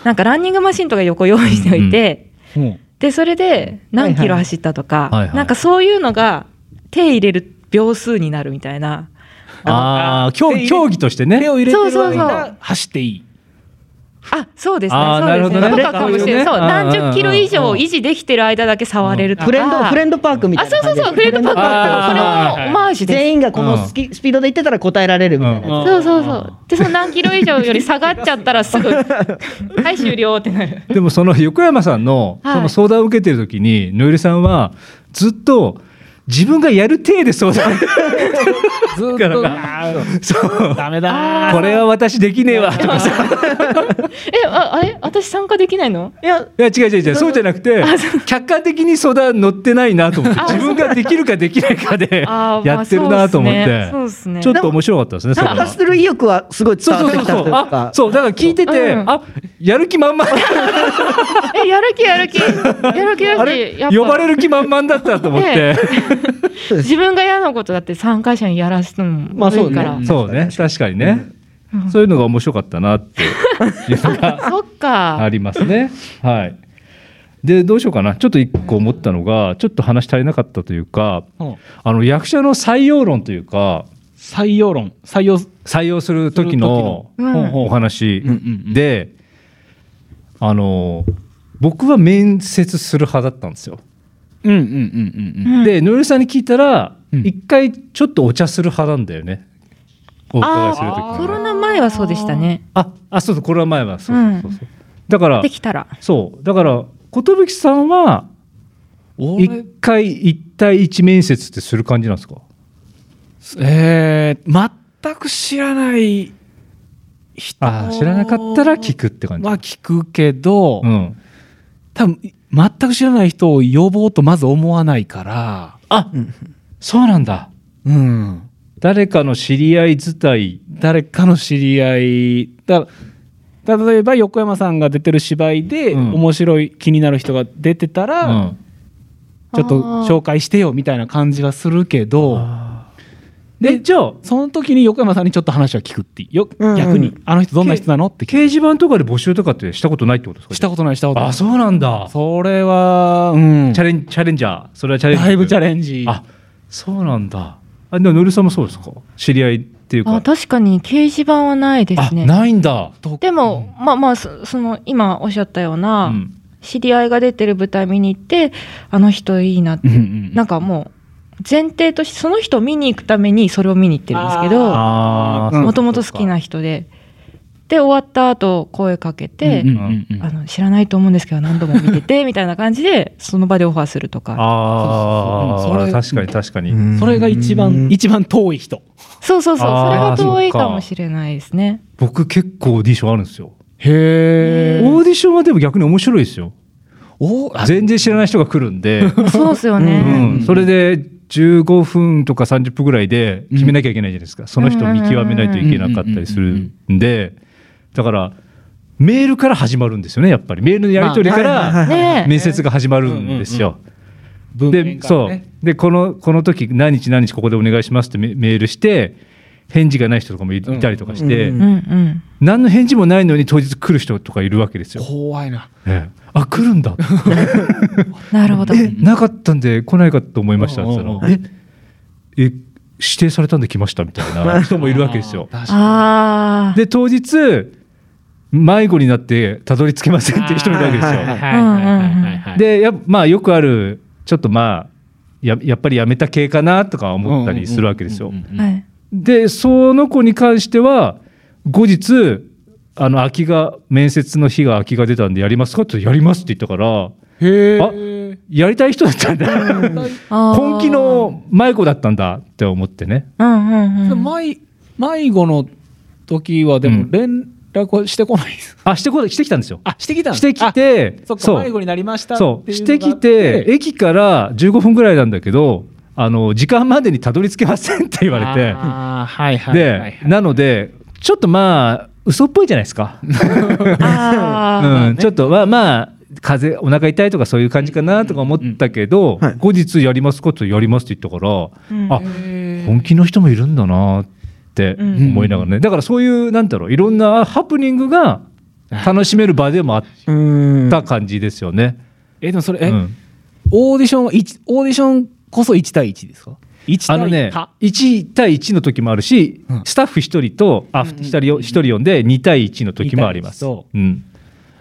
なんかランニングマシンとか横用意しておいて、うんでそれで何キロ走ったとか、はいはい。なんかそういうのが手入れる秒数になるみたいな。ああ競技としてね。手を入れてるそうそうそう。間走っていいあそうですね。そうですね。なるほどね。とかかもしれない。そう何十キロ以上維持できてる間だけ触れるとか、フレンドフレンドパークみたいなあそうそうそうフレンドパーク。これもオマージュです。全員がこのスキスピードで行ってたら答えられるみたいな。そうそうそう。で、その何キロ以上より下がっちゃったらすぐ、はい、終了ってなる。でもその横山さんのはい。その相談を受けてる時にのゆりさんはずっと自分がやる体で相談。ずっと。そう。ダメだ。なこれは私できねえわとかさ。え、あ、あれ？私参加できないの？いやいや違う違う違う。そうじゃなくて客観的に相談乗ってないなと思ってあ自分ができるかできないかでやってるなと思ってそうですね。ちょっと面白かったですねそれは。参加する意欲はすごい伝そうわってきたそうそうそうあという。かそうだから聞いてて、うん。あやる気満々。え、やる気やる気？やる気やっぱ。呼ばれる気満々だったと思って、自分が嫌なことだって参加者にやらすのもまあそうね。いいから。そうね。確かに。ね、そういうのが面白かったなっていうのが そっか。ありますね。はい。でどうしようかな。ちょっと一個思ったのがちょっと話足りなかったというかうん。あの役者の採用論というか採用論。採用。採用する時のする時の。うん。お話うんうんうん。であの僕は面接する派だったんですよ。うんうんうんうんうん。で野村さんに聞いたらうん。一回ちょっとお茶する派なんだよね。お伺いする時に。コロナ前はそうでしたね。ああそうそうこれは前はそうそうそう。そう、だからできたら。そう。だから寿さんはうん一回一対一面接ってする感じなんですか？えー、全く知らない人。あー知らなかったら聞くって感じ、は聞くけど、うん、多分全く知らない人を呼ぼうとまず思わないから、あ、そうなんだ。うん、誰かの知り合い伝い誰かの知り合いだ例えば横山さんが出てる芝居で、うん。面白い気になる人が出てたら、うん。ちょっと紹介してよみたいな感じはするけどでじゃあその時に横山さんにちょっと話は聞くっていう。ようん逆に。あの人どんな人なの？って聞掲示板とかで募集とかってしたことないってことですか？したことないしたことない。あそうなんだ。それはうん。チャレンチャレンジャー。それはチャレンジ。だいぶチャレンジ。あそうなんだ。あでものりさんもそうですか？知り合いっていうか。あ確かに掲示板はないですね。あないんだ、でも、まあまあそその今おっしゃったような、うん。知り合いが出てる舞台見に行ってあの人いいなって、うんうん。なんかもう前提としてその人を見に行くためにそれを見に行ってるんですけどもともと好きな人で。で終わった後声かけて、うんうんうんうん。あの知らないと思うんですけど何度も見てて みたいな感じでその場でオファーするとか。あそうそうう。ん確かに確かに、うん。それが一番一番遠い人。そうそうそう。それが遠いかか。もしれないですね。僕結構オーディションあるんですよ。へオーディションはでも逆に面白いですよ。お全然知らない人が来るんで、そうですようね。ん、それで15分とか30分ぐらいで決めなきゃいけないじゃないですか、その人を見極めないといけなかったりするんで。だからメールから始まるんですよねやっぱり。メールのやり取りから面接が始まるんですよ。文でそう。でこのこの時何日何日ここでお願いしますってメメールして返事がない人とかもいいたりとかして、ううんうん。何の返事もないのに当日来る人とかいるわけですよ。怖いな。ええあ来るんだ。なるほど。えなかったんで来ないかと思いました。って言ったらええ指定されたんで来ましたみたいな人もいるわけですよ。で当日迷子になってたどり着けませんっていう人もいるわけですよ。はいはいはいはいはい。はいはいでやまあよくあるちょっとまあややっぱりやめた系かなとか思ったりするわけですよ。でその子に関しては後日あの空きが面接の日が空きが出たんでやりますかってやりますって言ったからへあえやりたい人だったんだ。本気。の迷子だったんだって思ってね。うんうんうん。迷迷子の時はでうん。も連絡はしてこないですあしてこしてきたんですよ。あしてきたんしてきてそっかそう。迷子になりましたそう。してきて駅から15分ぐらいなんだけどあの時間までにたどり着けませんって言われて。あはいはい。でなのでちょっとまあ嘘っぽいじゃないですか。うん、ちょっとまあまあ風邪お腹痛いとかそういう感じかなとか思ったけど、はい。後日やりますことやりますって言ったから、うん。あ本気の人もいるんだなってうん。思いながらね。だからそういうなんだろういろんなハプニングが楽しめる場でもあっうんた感じですよね。えでもそれえ、うん。オーディションオーディションこそ1対1ですか？1対あのね多1対1の時もあるし、うん。スタッフ1人とあうんうんうん。2人よ一人呼んで2対1の時もあります。そうん。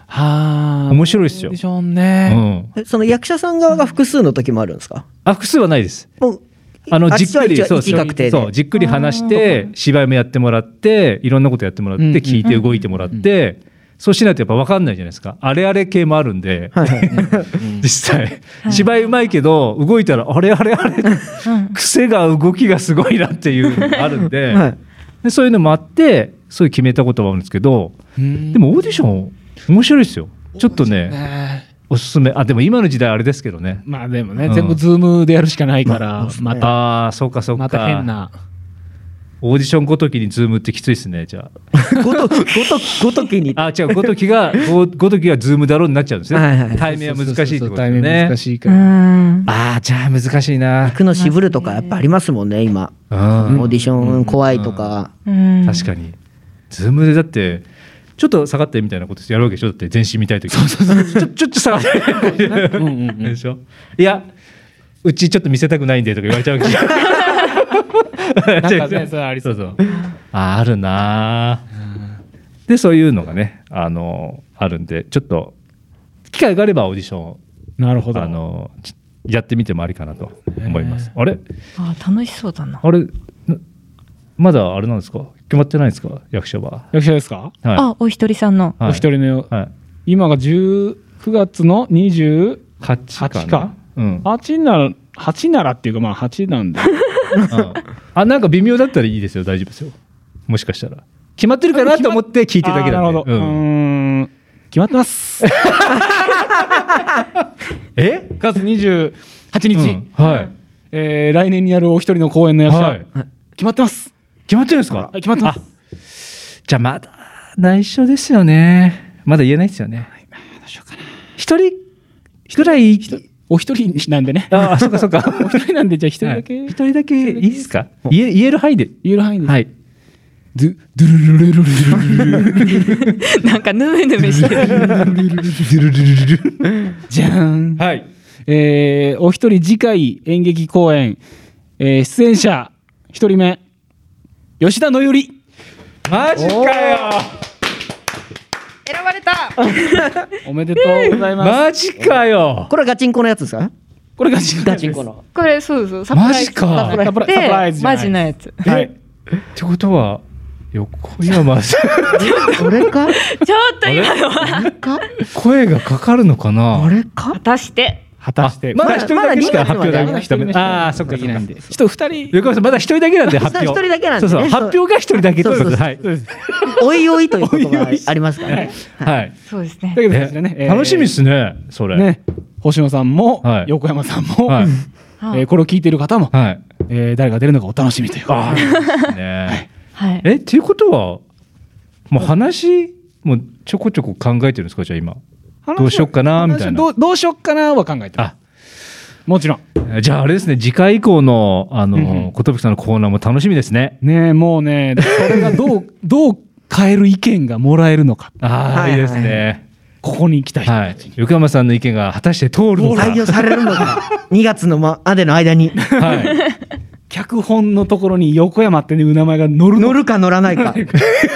はあ面白いっすよ。オーディションうね、ん、えその役者さん側が複数の時もあるんですか？あ複数はないです。もうあのじっくりそうそうじっくり話して芝居もやってもらっていろんなことやってもらってうんうん。聞いて動いてもらってそうしないとやっぱ分かんないじゃないですか。あれあれ系もあるんで。はいはい。実際。芝居うまいけど動いたらあれあれあれ。うん。癖が動きがすごいなっていうのがあるんで。はい。でそういうのもあってそういう決めたことはあるんですけど。うん。でもオーディション面白いですよ。ちょっとねね。おすすめ。あでも今の時代あれですけどね。まあでもね、うん。全部ズームでやるしかないから、またああそうかそうか。また変なオーディションごときにズームってきついですねじゃあ。ごとごとごときに。あ違うごときがごごときがズームだろうになっちゃうんですね、はいはい対面は難しいってことですよ対面ね難しいかうら、ん。ああじゃあ難しいな。行くの渋るとかやっぱありますもんね今。うん。オーディション怖いとか。うん。確かに。ズームでだってちょっと下がってみたいなことやるわけでしょ？だって全身見たいときちょちょちょっと下がってうんうんうんでしょ？いやうちちょっと見せたくないんでとか言われちゃうわけじゃん なんかね それありそう。そうそう。ああるな。ーでそういうのがねあのあるんでちょっと機会があればオーディションなるほど。あのちやってみてもありかなと思います。あれ？あ楽しそうだな。あれ？なまだあれなんですか？決まってないですか？役者は。役者ですか、はあお一人さんの。はい。お一人の。はい、今が10 9月の28 8かな？かうん、なら8ならっていうかまあ8なんで。うんあなんか微妙だったらいいですよ。大丈夫ですよ。もしかしたら。決まってるかなと思って聞いてるだけあーなるほど、ううん。決まってます。え、9月28日、うん。はい。えー来年にやるお一人の公演の役者、はい。決まってます。決まってるんですか？はい決まってます。じゃあまだ内緒ですよね。まだ言えないですよね。一人ぐらいお一人なんでね。ああそうかそうか。お一人なんでじゃあ一人だけ、はい。一人だけいいですか？言え言える範囲で。言える範囲で、はい。ドゥドゥルルルルルルルルルなんかヌメヌメしてるじゃーんはいえーお一人次回演劇公演、えー出演者一人目吉田のよりマジかよ選ばれた。おめでとうございます、マジかよ。これガチンコのやつですか？これガチンコのこれそうそうサプライズ。マジか。サプライズ。マジなやつ。はい。ってことは横山さんこれか？ちょっと今のは。これか？声がかかるのかな？これか？果たして果たしてまだ一人だけしか発表まだできないああそっかそっか人二人。横山さんまだ一人だけなんで発表。一人だけなんでね。そうそう発表が一人だけということで。そうはいおいおいという言葉がありますからね。はい。そうですね。だけど楽しみですねそれ。ね。星野さんも、はい。横山さんも、はい。えーこれを聞いている方も、はい。えー誰が出るのかお楽しみというああいいですねはい。えっていうことはもう話もうちょこちょこ考えてるんですかじゃあ今どうしよっかなみたいな。どうどうしよっかなは考えてもちろん。じゃああれですね次回以降のあうんうん。の寿さんのコーナーも楽しみですね。ねえもうねそれがどう どう変える意見がもらえるのか。ああ、はいい、いですね。ここに行きたい。人はい。横山さんの意見が果たして通るのか。採用されるのか。2月のまでの間に。はい脚本のところに横山っていう名前が乗るの？乗るか乗らないか。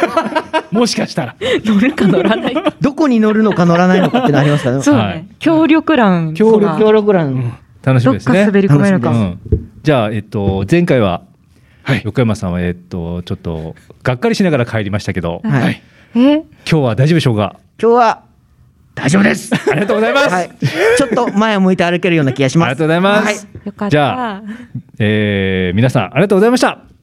もしかしたら。乗るか乗らないか。どこに乗るのか乗らないのかってのありますか？らねそうね、はい。協力欄。協力。協力欄。どっか楽しみですね。滑り込めるか、うん、じゃあ、えっと、前回ははい。横山さんは、えっと、ちょっとがっかりしながら帰りましたけど、はい、今日は大丈夫でしょうか？今日は大丈夫です。ありがとうございます、はい、ちょっと前を向いて歩けるような気がします。ありがとうございます、はい。よかった、じゃあえー皆さんありがとうございました